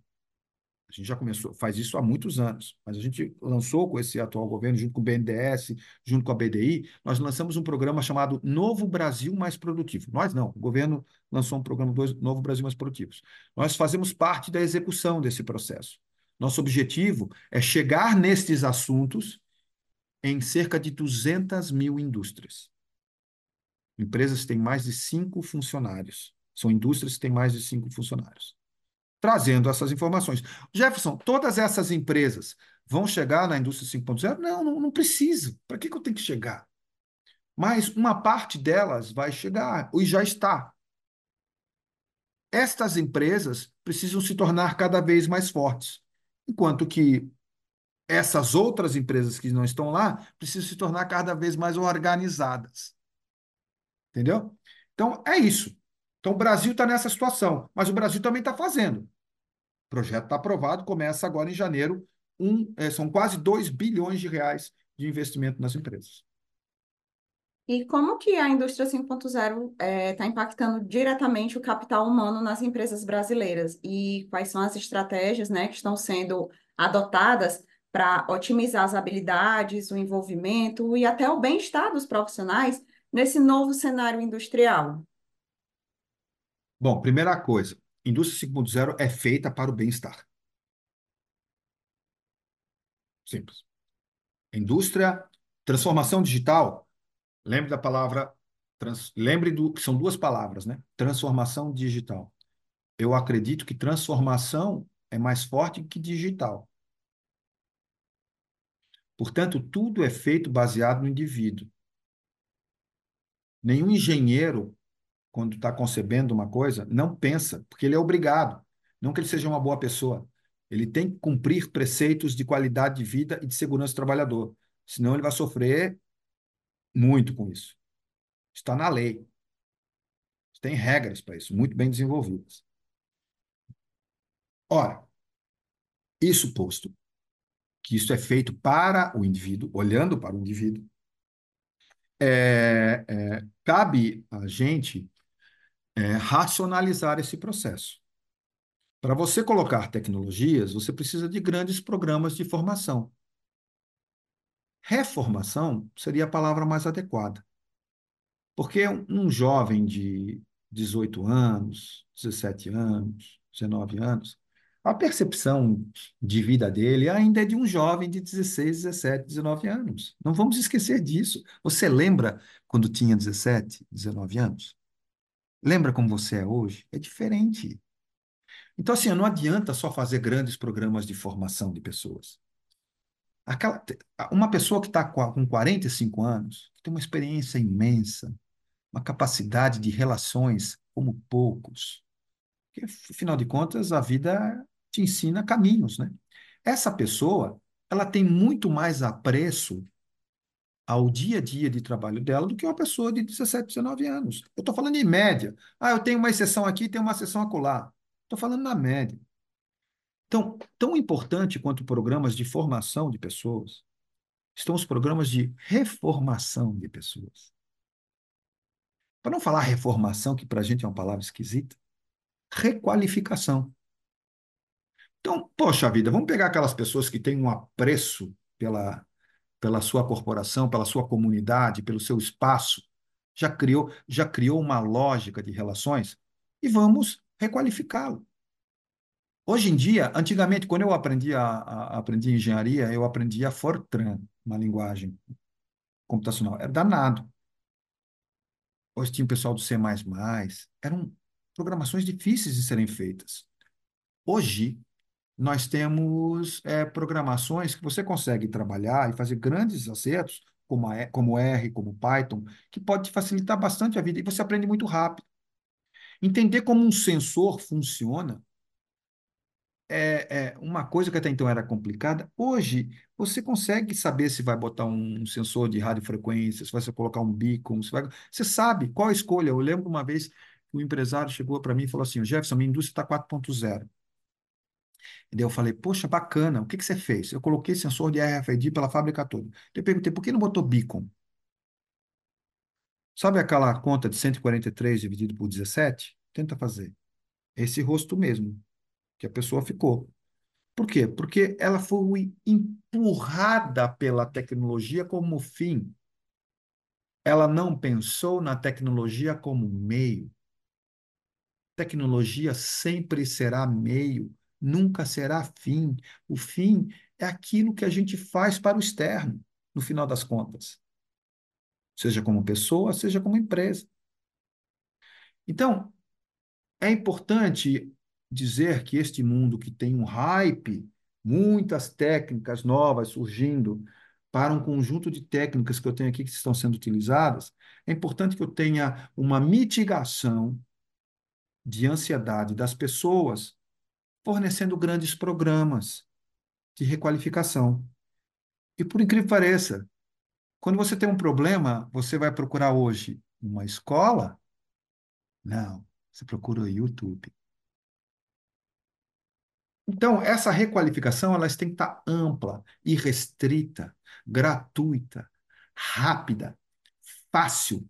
Speaker 3: a gente já começou, faz isso há muitos anos, mas a gente lançou com esse atual governo, junto com o BNDES, junto com a BDI, nós lançamos um programa chamado Novo Brasil Mais Produtivo. Nós não, o governo lançou um programa Novo Brasil Mais Produtivo. Nós fazemos parte da execução desse processo. Nosso objetivo é chegar nestes assuntos em cerca de 200 mil indústrias. Empresas têm mais de cinco funcionários. São indústrias que têm mais de cinco funcionários. Trazendo essas informações. Jefferson, todas essas empresas vão chegar na indústria 5.0? Não, não, não precisa. Para que, que eu tenho que chegar? Mas uma parte delas vai chegar, e já está. Estas empresas precisam se tornar cada vez mais fortes, enquanto que essas outras empresas que não estão lá precisam se tornar cada vez mais organizadas. Entendeu? Então, é isso. Então, o Brasil está nessa situação, mas o Brasil também está fazendo. O projeto está aprovado, começa agora em janeiro, um, é, são quase 2 bilhões de reais de investimento nas empresas.
Speaker 1: E como que a indústria 5.0 está é, impactando diretamente o capital humano nas empresas brasileiras? E quais são as estratégias, né, que estão sendo adotadas para otimizar as habilidades, o envolvimento e até o bem-estar dos profissionais nesse novo cenário industrial?
Speaker 3: Bom, primeira coisa, indústria 5.0 é feita para o bem-estar. Simples. Indústria, transformação digital, lembre da palavra, trans, lembre do que são duas palavras, né? Transformação digital. Eu acredito que transformação é mais forte que digital. Portanto, tudo é feito baseado no indivíduo. Nenhum engenheiro, quando está concebendo uma coisa, não pensa, porque ele é obrigado. Não que ele seja uma boa pessoa. Ele tem que cumprir preceitos de qualidade de vida e de segurança do trabalhador. Senão ele vai sofrer muito com isso. Está na lei. Tem regras para isso, muito bem desenvolvidas. Ora, isso posto, que isso é feito para o indivíduo, olhando para o indivíduo, é, é, cabe a gente é, racionalizar esse processo. Para você colocar tecnologias, você precisa de grandes programas de formação. Reformação seria a palavra mais adequada. Porque um jovem de 18 anos, 17 anos, 19 anos, a percepção de vida dele ainda é de um jovem de 16, 17, 19 anos. Não vamos esquecer disso. Você lembra quando tinha 17, 19 anos? Lembra como você é hoje? É diferente. Então, assim, não adianta só fazer grandes programas de formação de pessoas. Aquela, uma pessoa que está com 45 anos, que tem uma experiência imensa, uma capacidade de relações como poucos, porque, afinal de contas, a vida te ensina caminhos, né? Essa pessoa, ela tem muito mais apreço ao dia a dia de trabalho dela do que uma pessoa de 17, 19 anos. Eu estou falando em média. Ah, eu tenho uma exceção aqui, tenho uma exceção acolá. Estou falando na média. Então, tão importante quanto programas de formação de pessoas, estão os programas de reformação de pessoas. Para não falar reformação, que para a gente é uma palavra esquisita, requalificação. Então, poxa vida, vamos pegar aquelas pessoas que têm um apreço pela, pela sua corporação, pela sua comunidade, pelo seu espaço, já criou, já criou uma lógica de relações e vamos requalificá-lo. Hoje em dia, antigamente, quando eu aprendi a, a aprendi engenharia, eu aprendi a Fortran, uma linguagem computacional. Era danado. Hoje tinha o pessoal do C++, eram programações difíceis de serem feitas. Hoje, nós temos é, programações que você consegue trabalhar e fazer grandes acertos, como, a, como R, como Python, que pode te facilitar bastante a vida e você aprende muito rápido. Entender como um sensor funciona é, é uma coisa que até então era complicada. Hoje, você consegue saber se vai botar um sensor de radiofrequência, se vai colocar um beacon, se vai... você sabe qual a escolha. Eu lembro uma vez que um empresário chegou para mim e falou assim: Jefferson, minha indústria está 4.0. E daí eu falei, poxa, bacana, o que, que você fez? Eu coloquei sensor de RFID pela fábrica toda. Eu perguntei, por que não botou beacon? Sabe aquela conta de 143 dividido por 17? Tenta fazer. Esse rosto mesmo, que a pessoa ficou. Por quê? Porque ela foi empurrada pela tecnologia como fim. Ela não pensou na tecnologia como meio. Tecnologia sempre será meio nunca será fim. O fim é aquilo que a gente faz para o externo, no final das contas. Seja como pessoa, seja como empresa. Então, é importante dizer que este mundo que tem um hype, muitas técnicas novas surgindo, para um conjunto de técnicas que eu tenho aqui que estão sendo utilizadas, é importante que eu tenha uma mitigação de ansiedade das pessoas fornecendo grandes programas de requalificação. E por incrível que pareça, quando você tem um problema, você vai procurar hoje uma escola? Não. Você procura o YouTube. Então, essa requalificação ela tem que estar ampla, irrestrita, gratuita, rápida, fácil.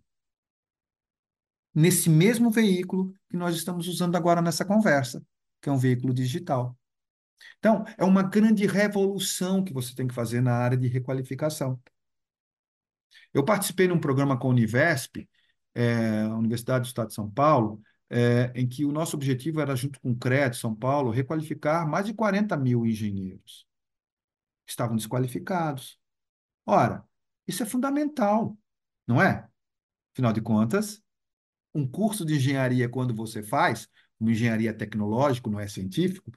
Speaker 3: Nesse mesmo veículo que nós estamos usando agora nessa conversa, que é um veículo digital. Então, é uma grande revolução que você tem que fazer na área de requalificação. Eu participei num programa com a Univesp, é, Universidade do Estado de São Paulo, é, em que o nosso objetivo era, junto com o CRED São Paulo, requalificar mais de 40 mil engenheiros. Estavam desqualificados. Ora, isso é fundamental, não é? Afinal de contas, um curso de engenharia, quando você faz, uma engenharia tecnológica, não é científico,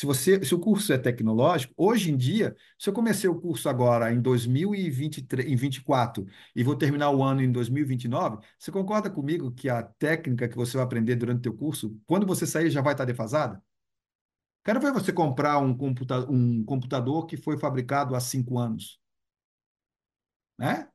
Speaker 3: se você, se o curso é tecnológico, hoje em dia, se eu comecei o curso agora em 2023, em 24 e vou terminar o ano em 2029, você concorda comigo que a técnica que você vai aprender durante o teu curso, quando você sair já vai estar defasada? Quero ver você comprar um, computa um computador que foi fabricado há cinco anos. Né?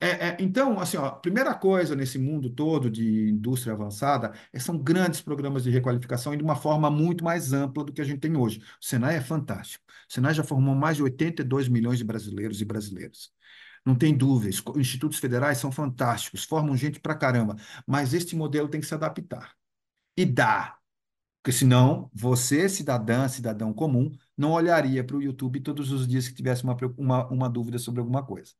Speaker 3: É, é, então, assim, ó, primeira coisa nesse mundo todo de indústria avançada é, são grandes programas de requalificação e de uma forma muito mais ampla do que a gente tem hoje. O Senai é fantástico. O Senai já formou mais de 82 milhões de brasileiros e brasileiras. Não tem dúvidas, institutos federais são fantásticos, formam gente pra caramba, mas este modelo tem que se adaptar. E dá, porque senão você, cidadã, cidadão comum, não olharia para o YouTube todos os dias que tivesse uma, uma, uma dúvida sobre alguma coisa.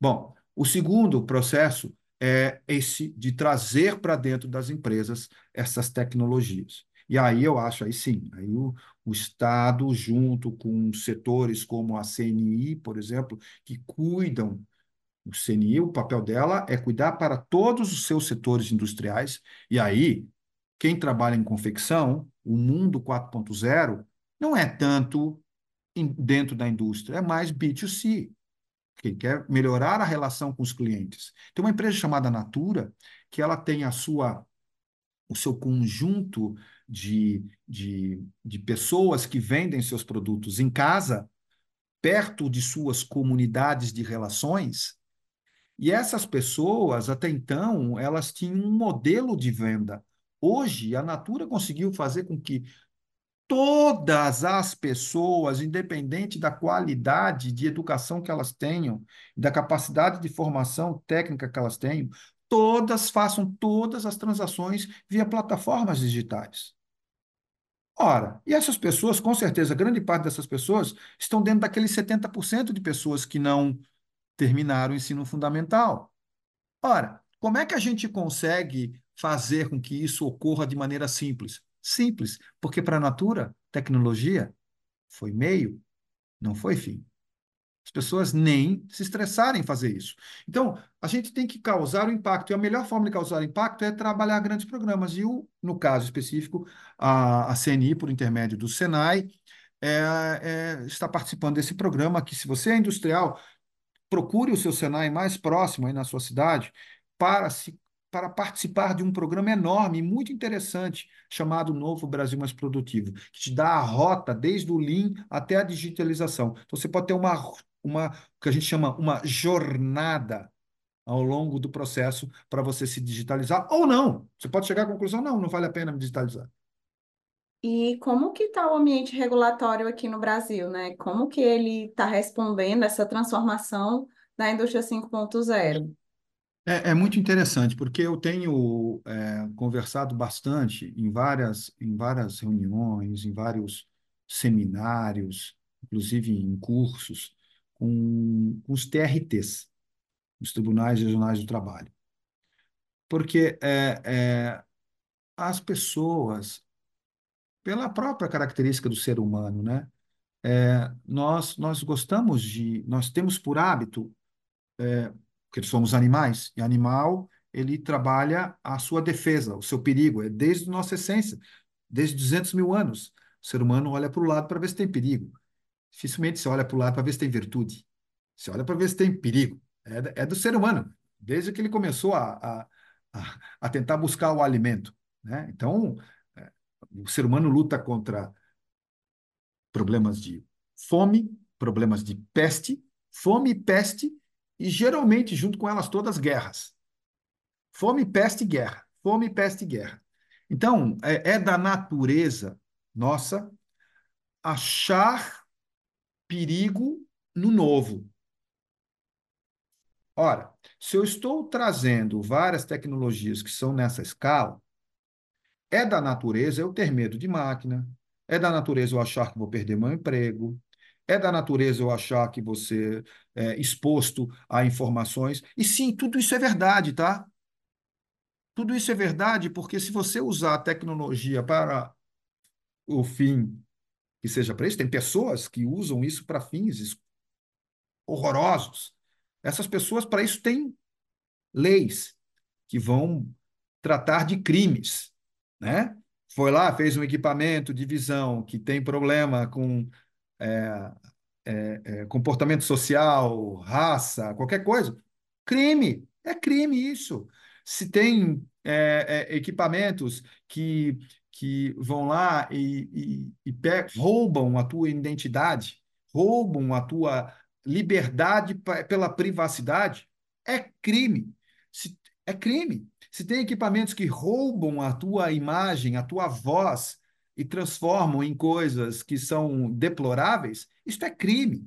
Speaker 3: Bom, o segundo processo é esse de trazer para dentro das empresas essas tecnologias. E aí eu acho, aí sim, aí o, o Estado, junto com setores como a CNI, por exemplo, que cuidam o CNI, o papel dela é cuidar para todos os seus setores industriais. E aí, quem trabalha em confecção, o mundo 4.0 não é tanto dentro da indústria, é mais B2C que quer melhorar a relação com os clientes. Tem uma empresa chamada Natura, que ela tem a sua o seu conjunto de, de, de pessoas que vendem seus produtos em casa, perto de suas comunidades de relações, e essas pessoas, até então, elas tinham um modelo de venda. Hoje, a Natura conseguiu fazer com que todas as pessoas, independente da qualidade de educação que elas tenham, da capacidade de formação técnica que elas tenham, todas façam todas as transações via plataformas digitais. Ora, e essas pessoas, com certeza, grande parte dessas pessoas estão dentro daqueles 70% de pessoas que não terminaram o ensino fundamental. Ora, como é que a gente consegue fazer com que isso ocorra de maneira simples? Simples, porque para a Natura, tecnologia foi meio, não foi fim. As pessoas nem se estressarem em fazer isso. Então, a gente tem que causar o impacto. E a melhor forma de causar impacto é trabalhar grandes programas. E, o, no caso específico, a, a CNI, por intermédio do Senai, é, é, está participando desse programa que, se você é industrial, procure o seu Senai mais próximo aí na sua cidade para se para participar de um programa enorme, muito interessante, chamado Novo Brasil Mais Produtivo, que te dá a rota desde o Lean até a digitalização. Então, você pode ter uma, uma que a gente chama uma jornada ao longo do processo para você se digitalizar, ou não. Você pode chegar à conclusão, não, não vale a pena me digitalizar.
Speaker 1: E como que está o ambiente regulatório aqui no Brasil, né? Como que ele está respondendo essa transformação da indústria 5.0?
Speaker 3: É, é, muito interessante, porque eu tenho é, conversado bastante em várias, em várias reuniões, em vários seminários, inclusive em cursos, com, com os TRTs, os Tribunais Regionais do Trabalho. Porque é, é, as pessoas, pela própria característica do ser humano, né, é, nós, nós gostamos de, nós temos por hábito é, porque somos animais, e animal, ele trabalha a sua defesa, o seu perigo, é desde nossa essência, desde 200 mil anos. O ser humano olha para o lado para ver se tem perigo. Dificilmente você olha para o lado para ver se tem virtude. Você olha para ver se tem perigo. É, é, do ser humano, desde que ele começou a, a, a tentar buscar o alimento. Né? Então, é, o ser humano luta contra problemas de fome, problemas de peste, fome e peste e geralmente, junto com elas todas, guerras. Fome, peste e guerra. Fome, peste e guerra. Então, é, é da natureza nossa achar perigo no novo. Ora, se eu estou trazendo várias tecnologias que são nessa escala, é da natureza eu ter medo de máquina, é da natureza eu achar que vou perder meu emprego, é da natureza eu achar que você é exposto a informações. E sim, tudo isso é verdade, tá? Tudo isso é verdade porque se você usar a tecnologia para o fim que seja para isso, tem pessoas que usam isso para fins horrorosos. Essas pessoas, para isso, têm leis que vão tratar de crimes, né? Foi lá, fez um equipamento de visão que tem problema com é, é, é, comportamento social, raça, qualquer coisa. Crime, é crime isso. Se tem é, é, equipamentos que, que vão lá e, e, e roubam a tua identidade, roubam a tua liberdade pela privacidade, é crime. Se, é crime. Se tem equipamentos que roubam a tua imagem, a tua voz e transformam em coisas que são deploráveis, isso é crime.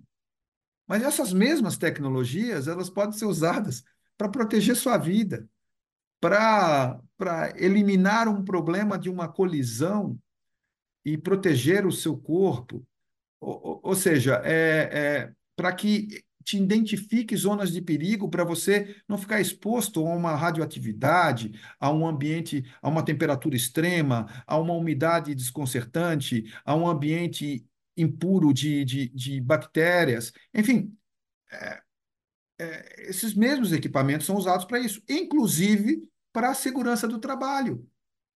Speaker 3: Mas essas mesmas tecnologias, elas podem ser usadas para proteger sua vida, para eliminar um problema de uma colisão e proteger o seu corpo. Ou, ou seja, é, é para que te identifique zonas de perigo para você não ficar exposto a uma radioatividade, a um ambiente, a uma temperatura extrema, a uma umidade desconcertante, a um ambiente impuro de, de, de bactérias. Enfim, é, é, esses mesmos equipamentos são usados para isso, inclusive para a segurança do trabalho.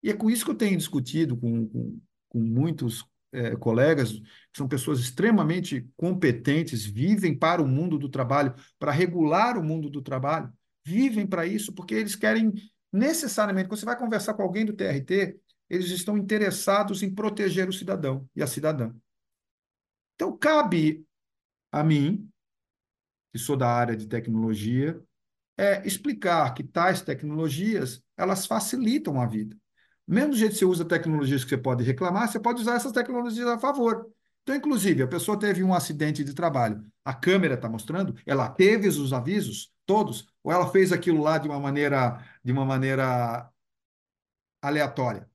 Speaker 3: E é com isso que eu tenho discutido com, com, com muitos é, colegas, que são pessoas extremamente competentes, vivem para o mundo do trabalho, para regular o mundo do trabalho, vivem para isso, porque eles querem necessariamente, quando você vai conversar com alguém do TRT, eles estão interessados em proteger o cidadão e a cidadã. Então, cabe a mim, que sou da área de tecnologia, é explicar que tais tecnologias, elas facilitam a vida. Mesmo jeito que você usa tecnologias que você pode reclamar, você pode usar essas tecnologias a favor. Então, inclusive, a pessoa teve um acidente de trabalho, a câmera está mostrando, ela teve os avisos todos, ou ela fez aquilo lá de uma maneira, de uma maneira aleatória,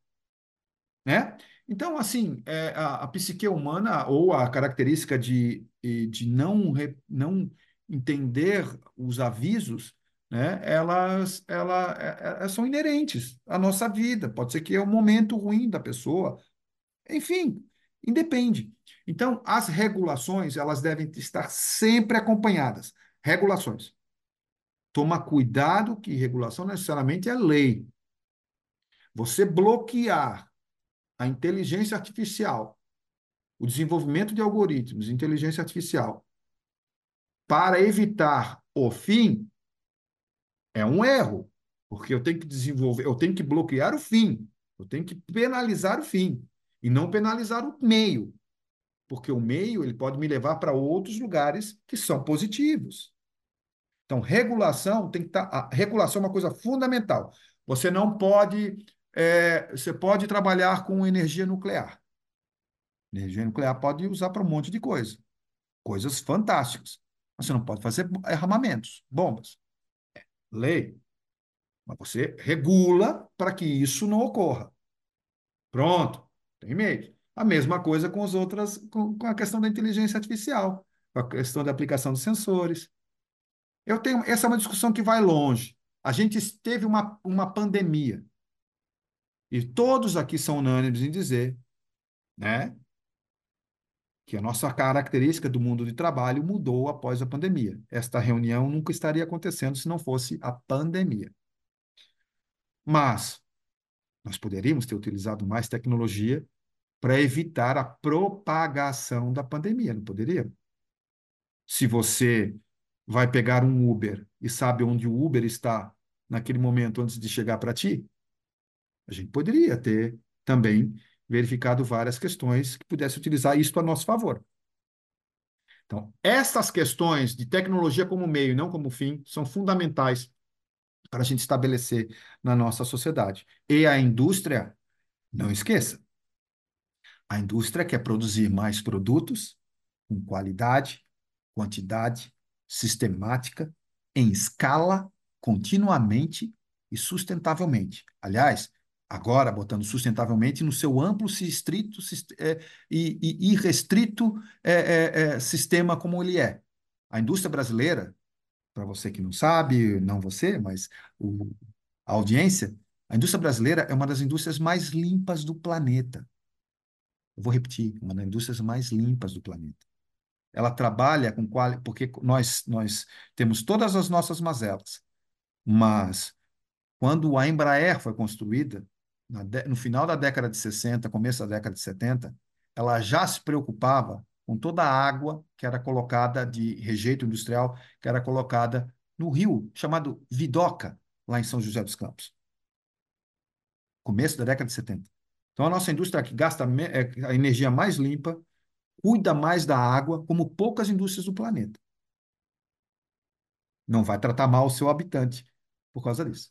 Speaker 3: né? Então, assim, é, a, a, psique humana ou a característica de, de não, não entender os avisos né, elas, ela, elas é, é, são inerentes à nossa vida. Pode ser que é um momento ruim da pessoa. Enfim, independe. Então, as regulações, elas devem estar sempre acompanhadas. Regulações. Toma cuidado que regulação necessariamente é lei. Você bloquear a inteligência artificial, o desenvolvimento de algoritmos, inteligência artificial, para evitar o fim, é um erro, porque eu tenho que desenvolver, eu tenho que bloquear o fim, eu tenho que penalizar o fim e não penalizar o meio, porque o meio ele pode me levar para outros lugares que são positivos. Então, regulação tem que estar. Tá, regulação é uma coisa fundamental. Você não pode. É, você pode trabalhar com energia nuclear. Energia nuclear pode usar para um monte de coisa. Coisas fantásticas. Você não pode fazer armamentos, bombas lei. Mas você regula para que isso não ocorra. Pronto, tem meio. A mesma coisa com as outras, com, com a questão da inteligência artificial, com a questão da aplicação dos sensores. Eu tenho, essa é uma discussão que vai longe. A gente teve uma, uma pandemia. E todos aqui são unânimes em dizer, né, que a nossa característica do mundo de trabalho mudou após a pandemia. Esta reunião nunca estaria acontecendo se não fosse a pandemia. Mas nós poderíamos ter utilizado mais tecnologia para evitar a propagação da pandemia, não poderia? Se você vai pegar um Uber e sabe onde o Uber está naquele momento antes de chegar para ti, a gente poderia ter também verificado várias questões que pudesse utilizar isso a nosso favor. Então, essas questões de tecnologia como meio e não como fim são fundamentais para a gente estabelecer na nossa sociedade. E a indústria, Não esqueça, a indústria quer produzir mais produtos com qualidade, quantidade, sistemática, em escala, continuamente e sustentavelmente. Aliás, agora botando sustentavelmente no seu amplo e estrito é, e, e irrestrito é, é, é, sistema como ele é. A indústria brasileira, para você que não sabe, não você, mas o, a audiência, a indústria brasileira é uma das indústrias mais limpas do planeta. Eu vou repetir, uma das indústrias mais limpas do planeta. Ela trabalha com qual, porque nós nós temos todas as nossas mazelas, mas quando a Embraer foi construída, no final da década de 60, começo da década de 70, ela já se preocupava com toda a água que era colocada de rejeito industrial, que era colocada no rio chamado Vidoca, lá em São José dos Campos. Começo da década de 70. Então, a nossa indústria que gasta é a energia mais limpa, cuida mais da água, como poucas indústrias do planeta. Não vai tratar mal o seu habitante por causa disso.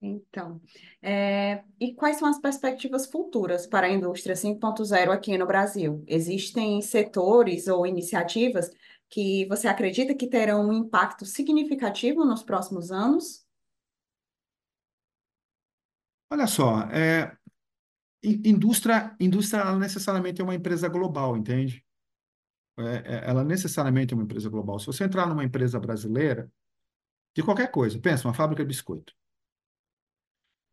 Speaker 1: Então, é, e quais são as perspectivas futuras para a indústria 5.0 aqui no Brasil? Existem setores ou iniciativas que você acredita que terão um impacto significativo nos próximos anos?
Speaker 3: Olha só, é, indústria, indústria ela necessariamente é uma empresa global, entende? É, é, ela necessariamente é uma empresa global. Se você entrar numa empresa brasileira, de qualquer coisa, pensa, uma fábrica de biscoito.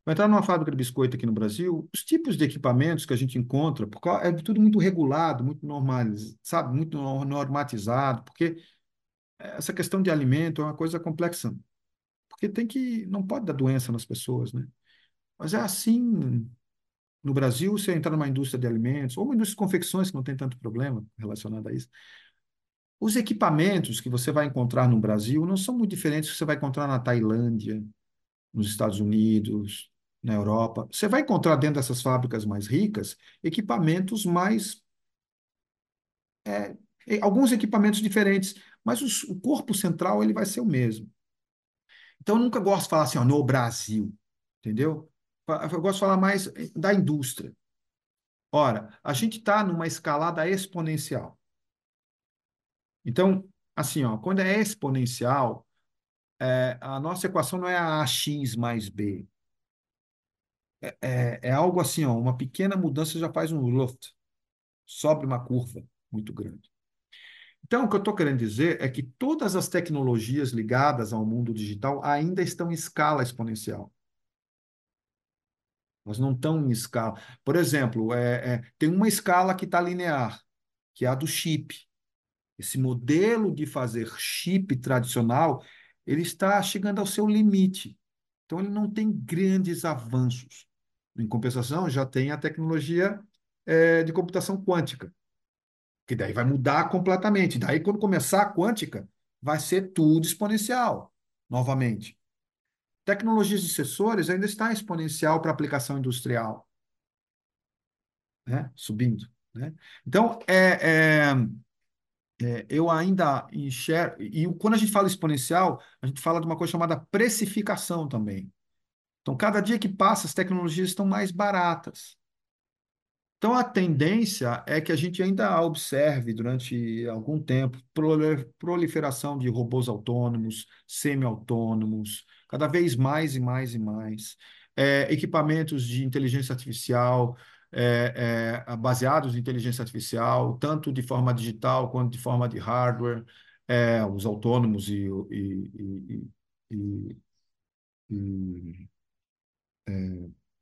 Speaker 3: Vai entrar numa fábrica de biscoito aqui no Brasil, os tipos de equipamentos que a gente encontra, porque é tudo muito regulado, muito normalizado, sabe, muito normatizado, porque essa questão de alimento é uma coisa complexa. Porque tem que, não pode dar doença nas pessoas, né? Mas é assim no Brasil, você entrar numa indústria de alimentos, ou uma indústria de confecções, que não tem tanto problema relacionado a isso, os equipamentos que você vai encontrar no Brasil não são muito diferentes do que você vai encontrar na Tailândia, nos Estados Unidos, na Europa. Você vai encontrar dentro dessas fábricas mais ricas equipamentos mais. É, alguns equipamentos diferentes, mas os, o corpo central ele vai ser o mesmo. Então, eu nunca gosto de falar assim, ó, no Brasil, entendeu? Eu gosto de falar mais da indústria. Ora, a gente está numa escalada exponencial. Então, assim, ó, quando é exponencial, é, a nossa equação não é a AX mais B. É, é, é, algo assim, ó, uma pequena mudança já faz um loft, sobe uma curva muito grande. Então, o que eu estou querendo dizer é que todas as tecnologias ligadas ao mundo digital ainda estão em escala exponencial. Elas não estão em escala. Por exemplo, é, é tem uma escala que está linear, que é a do chip. Esse modelo de fazer chip tradicional, ele está chegando ao seu limite. Então, ele não tem grandes avanços. Em compensação, já tem a tecnologia é, de computação quântica, que daí vai mudar completamente. Daí, quando começar a quântica, vai ser tudo exponencial, novamente. Tecnologias de sensores ainda está exponencial para aplicação industrial, né? subindo. Né? Então, é, é, é, eu ainda enxergo. E quando a gente fala exponencial, a gente fala de uma coisa chamada precificação também. Então, cada dia que passa, as tecnologias estão mais baratas. Então, a tendência é que a gente ainda observe durante algum tempo proliferação de robôs autônomos, semi-autônomos, cada vez mais e mais e mais. É, equipamentos de inteligência artificial, é, é, baseados em inteligência artificial, tanto de forma digital quanto de forma de hardware, é, os autônomos e, e, e, e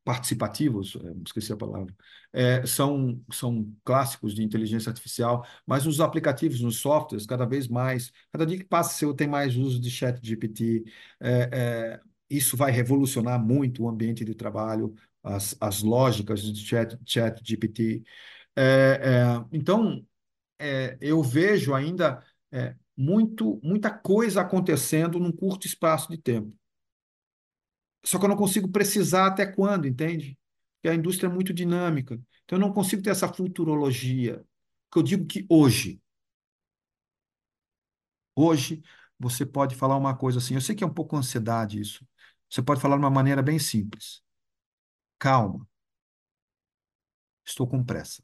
Speaker 3: participativos, é, esqueci a palavra, é, são, são clássicos de inteligência artificial, mas os aplicativos, nos softwares, cada vez mais, cada dia que passa, você tem mais uso de chat GPT, é, é, isso vai revolucionar muito o ambiente de trabalho, as, as lógicas de chat, chat GPT. É, é, então, eu vejo ainda muito, muita coisa acontecendo num curto espaço de tempo. Só que eu não consigo precisar até quando, entende? Porque a indústria é muito dinâmica. Então eu não consigo ter essa futurologia. Que eu digo que hoje, hoje você pode falar uma coisa assim. Eu sei que é um pouco ansiedade isso. Você pode falar de uma maneira bem simples. Calma. Estou com pressa.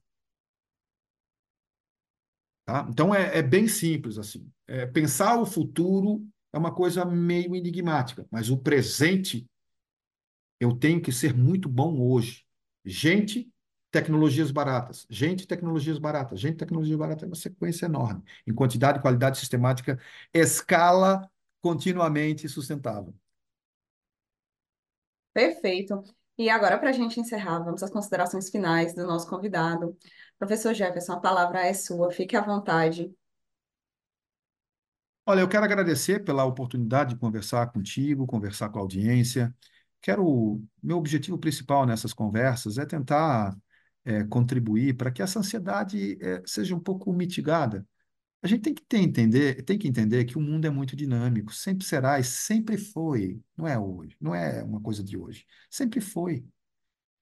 Speaker 3: Tá? Então é, é bem simples assim. É, pensar o futuro é uma coisa meio enigmática, mas o presente eu tenho que ser muito bom hoje. Gente, tecnologias baratas. Gente, tecnologias baratas. Gente, tecnologias baratas é uma sequência enorme. Em quantidade, qualidade, sistemática, escala continuamente sustentável.
Speaker 1: Perfeito. E agora, para a gente encerrar, vamos às considerações finais do nosso convidado. Professor Jefferson, a palavra é sua, fique à vontade.
Speaker 3: Olha, eu quero agradecer pela oportunidade de conversar contigo, conversar com a audiência. Quero, meu objetivo principal nessas conversas é tentar é, contribuir para que essa ansiedade é, seja um pouco mitigada. A gente tem que ter, entender, tem que entender que o mundo é muito dinâmico, sempre será e sempre foi. Não é hoje, não é uma coisa de hoje. Sempre foi.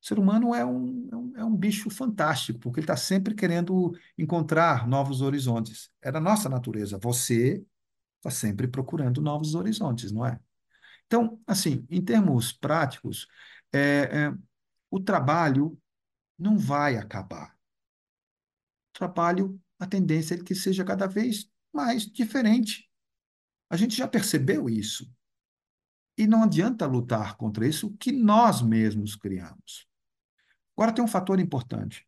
Speaker 3: O ser humano é um, é um, é um bicho fantástico, porque ele está sempre querendo encontrar novos horizontes. É da nossa natureza. Você está sempre procurando novos horizontes, não é? Então, assim, em termos práticos, é, é, o trabalho não vai acabar. O trabalho, a tendência é que seja cada vez mais diferente. A gente já percebeu isso. E não adianta lutar contra isso que nós mesmos criamos. Agora tem um fator importante.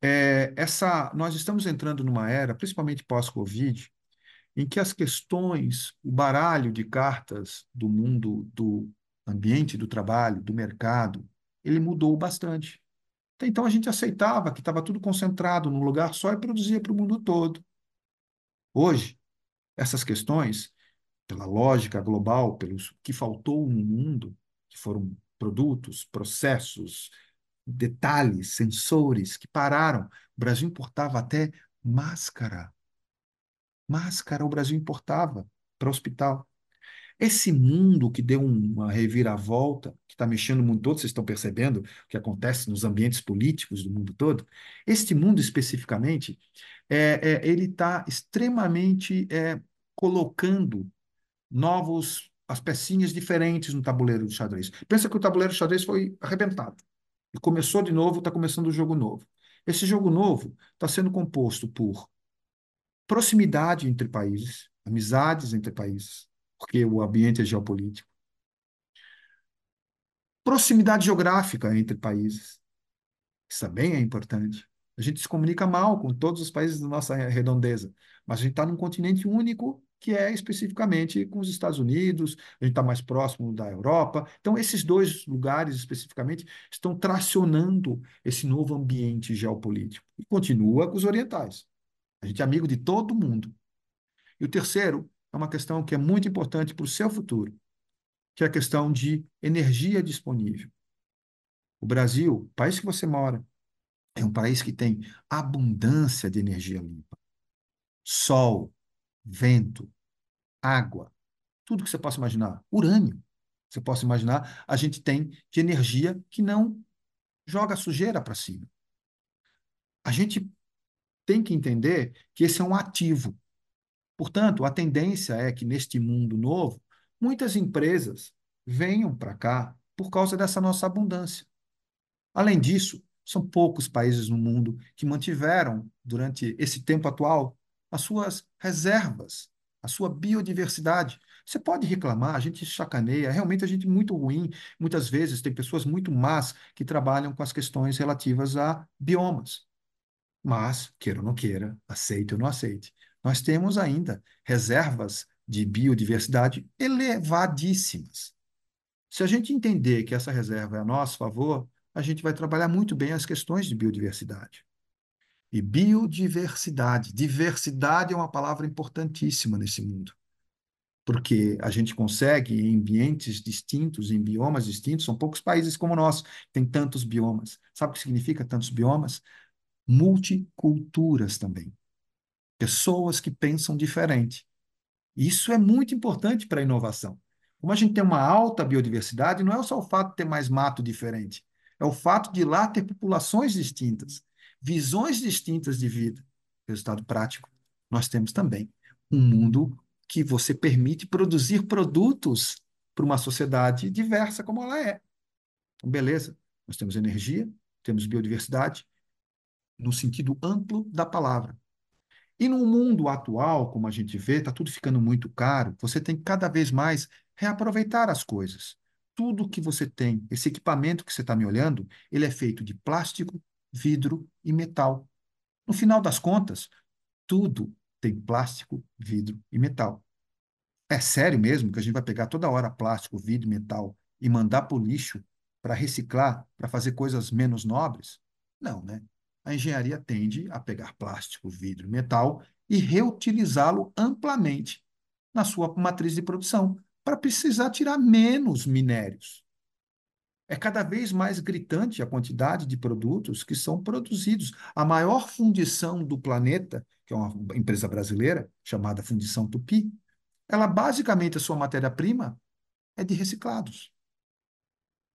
Speaker 3: É, essa, nós estamos entrando numa era, principalmente pós-Covid, em que as questões, o baralho de cartas do mundo do ambiente do trabalho, do mercado, ele mudou bastante. Então a gente aceitava que estava tudo concentrado num lugar só e produzia para o mundo todo. Hoje, essas questões, pela lógica global, pelos que faltou no mundo, que foram produtos, processos, detalhes, sensores que pararam. O Brasil importava até máscara. Máscara o Brasil importava para o hospital. Esse mundo que deu uma reviravolta, que está mexendo no mundo todo, vocês estão percebendo o que acontece nos ambientes políticos do mundo todo, este mundo especificamente, é, é, ele está extremamente é, colocando novos, as pecinhas diferentes no tabuleiro de xadrez. Pensa que o tabuleiro de xadrez foi arrebentado. E começou de novo, está começando o jogo novo. Esse jogo novo está sendo composto por proximidade entre países, amizades entre países, porque o ambiente é geopolítico. Proximidade geográfica entre países. Isso também é importante. A gente se comunica mal com todos os países da nossa redondeza, mas a gente está num continente único que é especificamente com os Estados Unidos, a gente está mais próximo da Europa. Então, esses dois lugares especificamente estão tracionando esse novo ambiente geopolítico. E continua com os orientais. A gente é amigo de todo mundo. E o terceiro é uma questão que é muito importante para o seu futuro, que é a questão de energia disponível. O Brasil, o país que você mora, é um país que tem abundância de energia limpa. Sol, vento, água, tudo que você possa imaginar. Urânio, você possa imaginar, a gente tem de energia que não joga sujeira para cima. A gente tem que entender que esse é um ativo. Portanto, a tendência é que neste mundo novo, muitas empresas venham para cá por causa dessa nossa abundância. Além disso, são poucos países no mundo que mantiveram, durante esse tempo atual, as suas reservas, a sua biodiversidade. Você pode reclamar, a gente chacaneia, realmente a gente é muito ruim. Muitas vezes tem pessoas muito más que trabalham com as questões relativas a biomas. Mas, queira ou não queira, aceite ou não aceite, nós temos ainda reservas de biodiversidade elevadíssimas. Se a gente entender que essa reserva é a nosso favor, a gente vai trabalhar muito bem as questões de biodiversidade. E biodiversidade, diversidade é uma palavra importantíssima nesse mundo. Porque a gente consegue, em ambientes distintos, em biomas distintos, são poucos países como o nosso, tem tantos biomas. Sabe o que significa tantos biomas? Multiculturas também. Pessoas que pensam diferente. Isso é muito importante para a inovação. Como a gente tem uma alta biodiversidade, não é só o fato de ter mais mato diferente, é o fato de lá ter populações distintas, visões distintas de vida. Resultado prático, nós temos também um mundo que você permite produzir produtos para uma sociedade diversa como ela é. Então, beleza, nós temos energia, temos biodiversidade, no sentido amplo da palavra. E no mundo atual, como a gente vê, está tudo ficando muito caro, você tem que cada vez mais reaproveitar as coisas. Tudo que você tem, esse equipamento que você está me olhando, ele é feito de plástico, vidro e metal. No final das contas, tudo tem plástico, vidro e metal. É sério mesmo que a gente vai pegar toda hora plástico, vidro, metal e mandar para o lixo para reciclar, para fazer coisas menos nobres? Não, né? A engenharia tende a pegar plástico, vidro, metal e reutilizá-lo amplamente na sua matriz de produção, para precisar tirar menos minérios. É cada vez mais gritante a quantidade de produtos que são produzidos. A maior fundição do planeta, que é uma empresa brasileira chamada Fundição Tupi, ela basicamente a sua matéria-prima é de reciclados.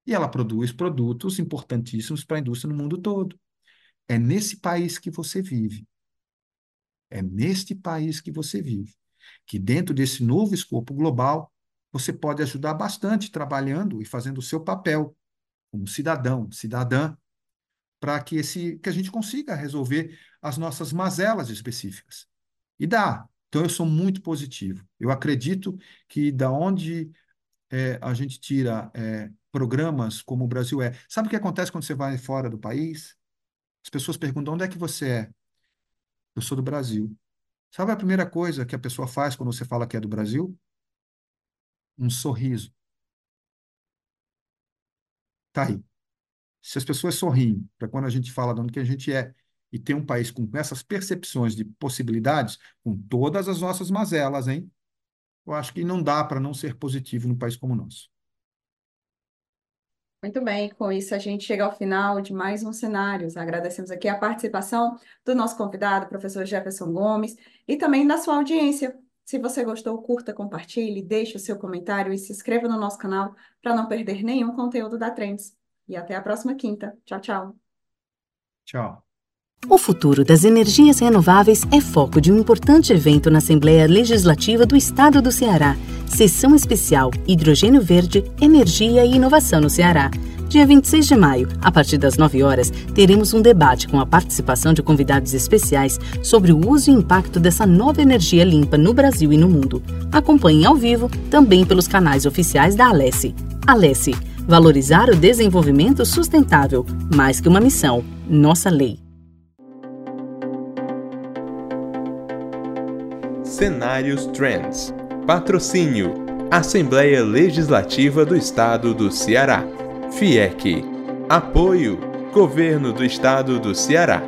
Speaker 3: E ela produz produtos importantíssimos para a indústria no mundo todo. É nesse país que você vive. É neste país que você vive. Que dentro desse novo escopo global, você pode ajudar bastante trabalhando e fazendo o seu papel como cidadão, cidadã, para que, esse, que a gente consiga resolver as nossas mazelas específicas. E dá. Então, eu sou muito positivo. Eu acredito que da onde é, a gente tira é, programas como o Brasil é. Sabe o que acontece quando você vai fora do país? As pessoas perguntam: onde é que você é? Eu sou do Brasil. Sabe a primeira coisa que a pessoa faz quando você fala que é do Brasil? Um sorriso. Tá aí. Se as pessoas sorriem para quando a gente fala de onde que a gente é e tem um país com essas percepções de possibilidades, com todas as nossas mazelas, hein? Eu acho que não dá para não ser positivo num país como o nosso.
Speaker 1: Muito bem, com isso a gente chega ao final de mais um Cenários. Agradecemos aqui a participação do nosso convidado, professor Jefferson Gomes, e também da sua audiência. Se você gostou, curta, compartilhe, deixe o seu comentário e se inscreva no nosso canal para não perder nenhum conteúdo da Trends. E até a próxima quinta. Tchau, tchau.
Speaker 3: Tchau.
Speaker 4: O futuro das energias renováveis é foco de um importante evento na Assembleia Legislativa do Estado do Ceará. Sessão especial Hidrogênio Verde, Energia e Inovação no Ceará. Dia 26 de maio, a partir das 9 horas, teremos um debate com a participação de convidados especiais sobre o uso e impacto dessa nova energia limpa no Brasil e no mundo. Acompanhe ao vivo também pelos canais oficiais da Alesse. Alesse, valorizar o desenvolvimento sustentável, mais que uma missão, nossa lei.
Speaker 2: Cenários Trends. Patrocínio: Assembleia Legislativa do Estado do Ceará. FIEC. Apoio: Governo do Estado do Ceará.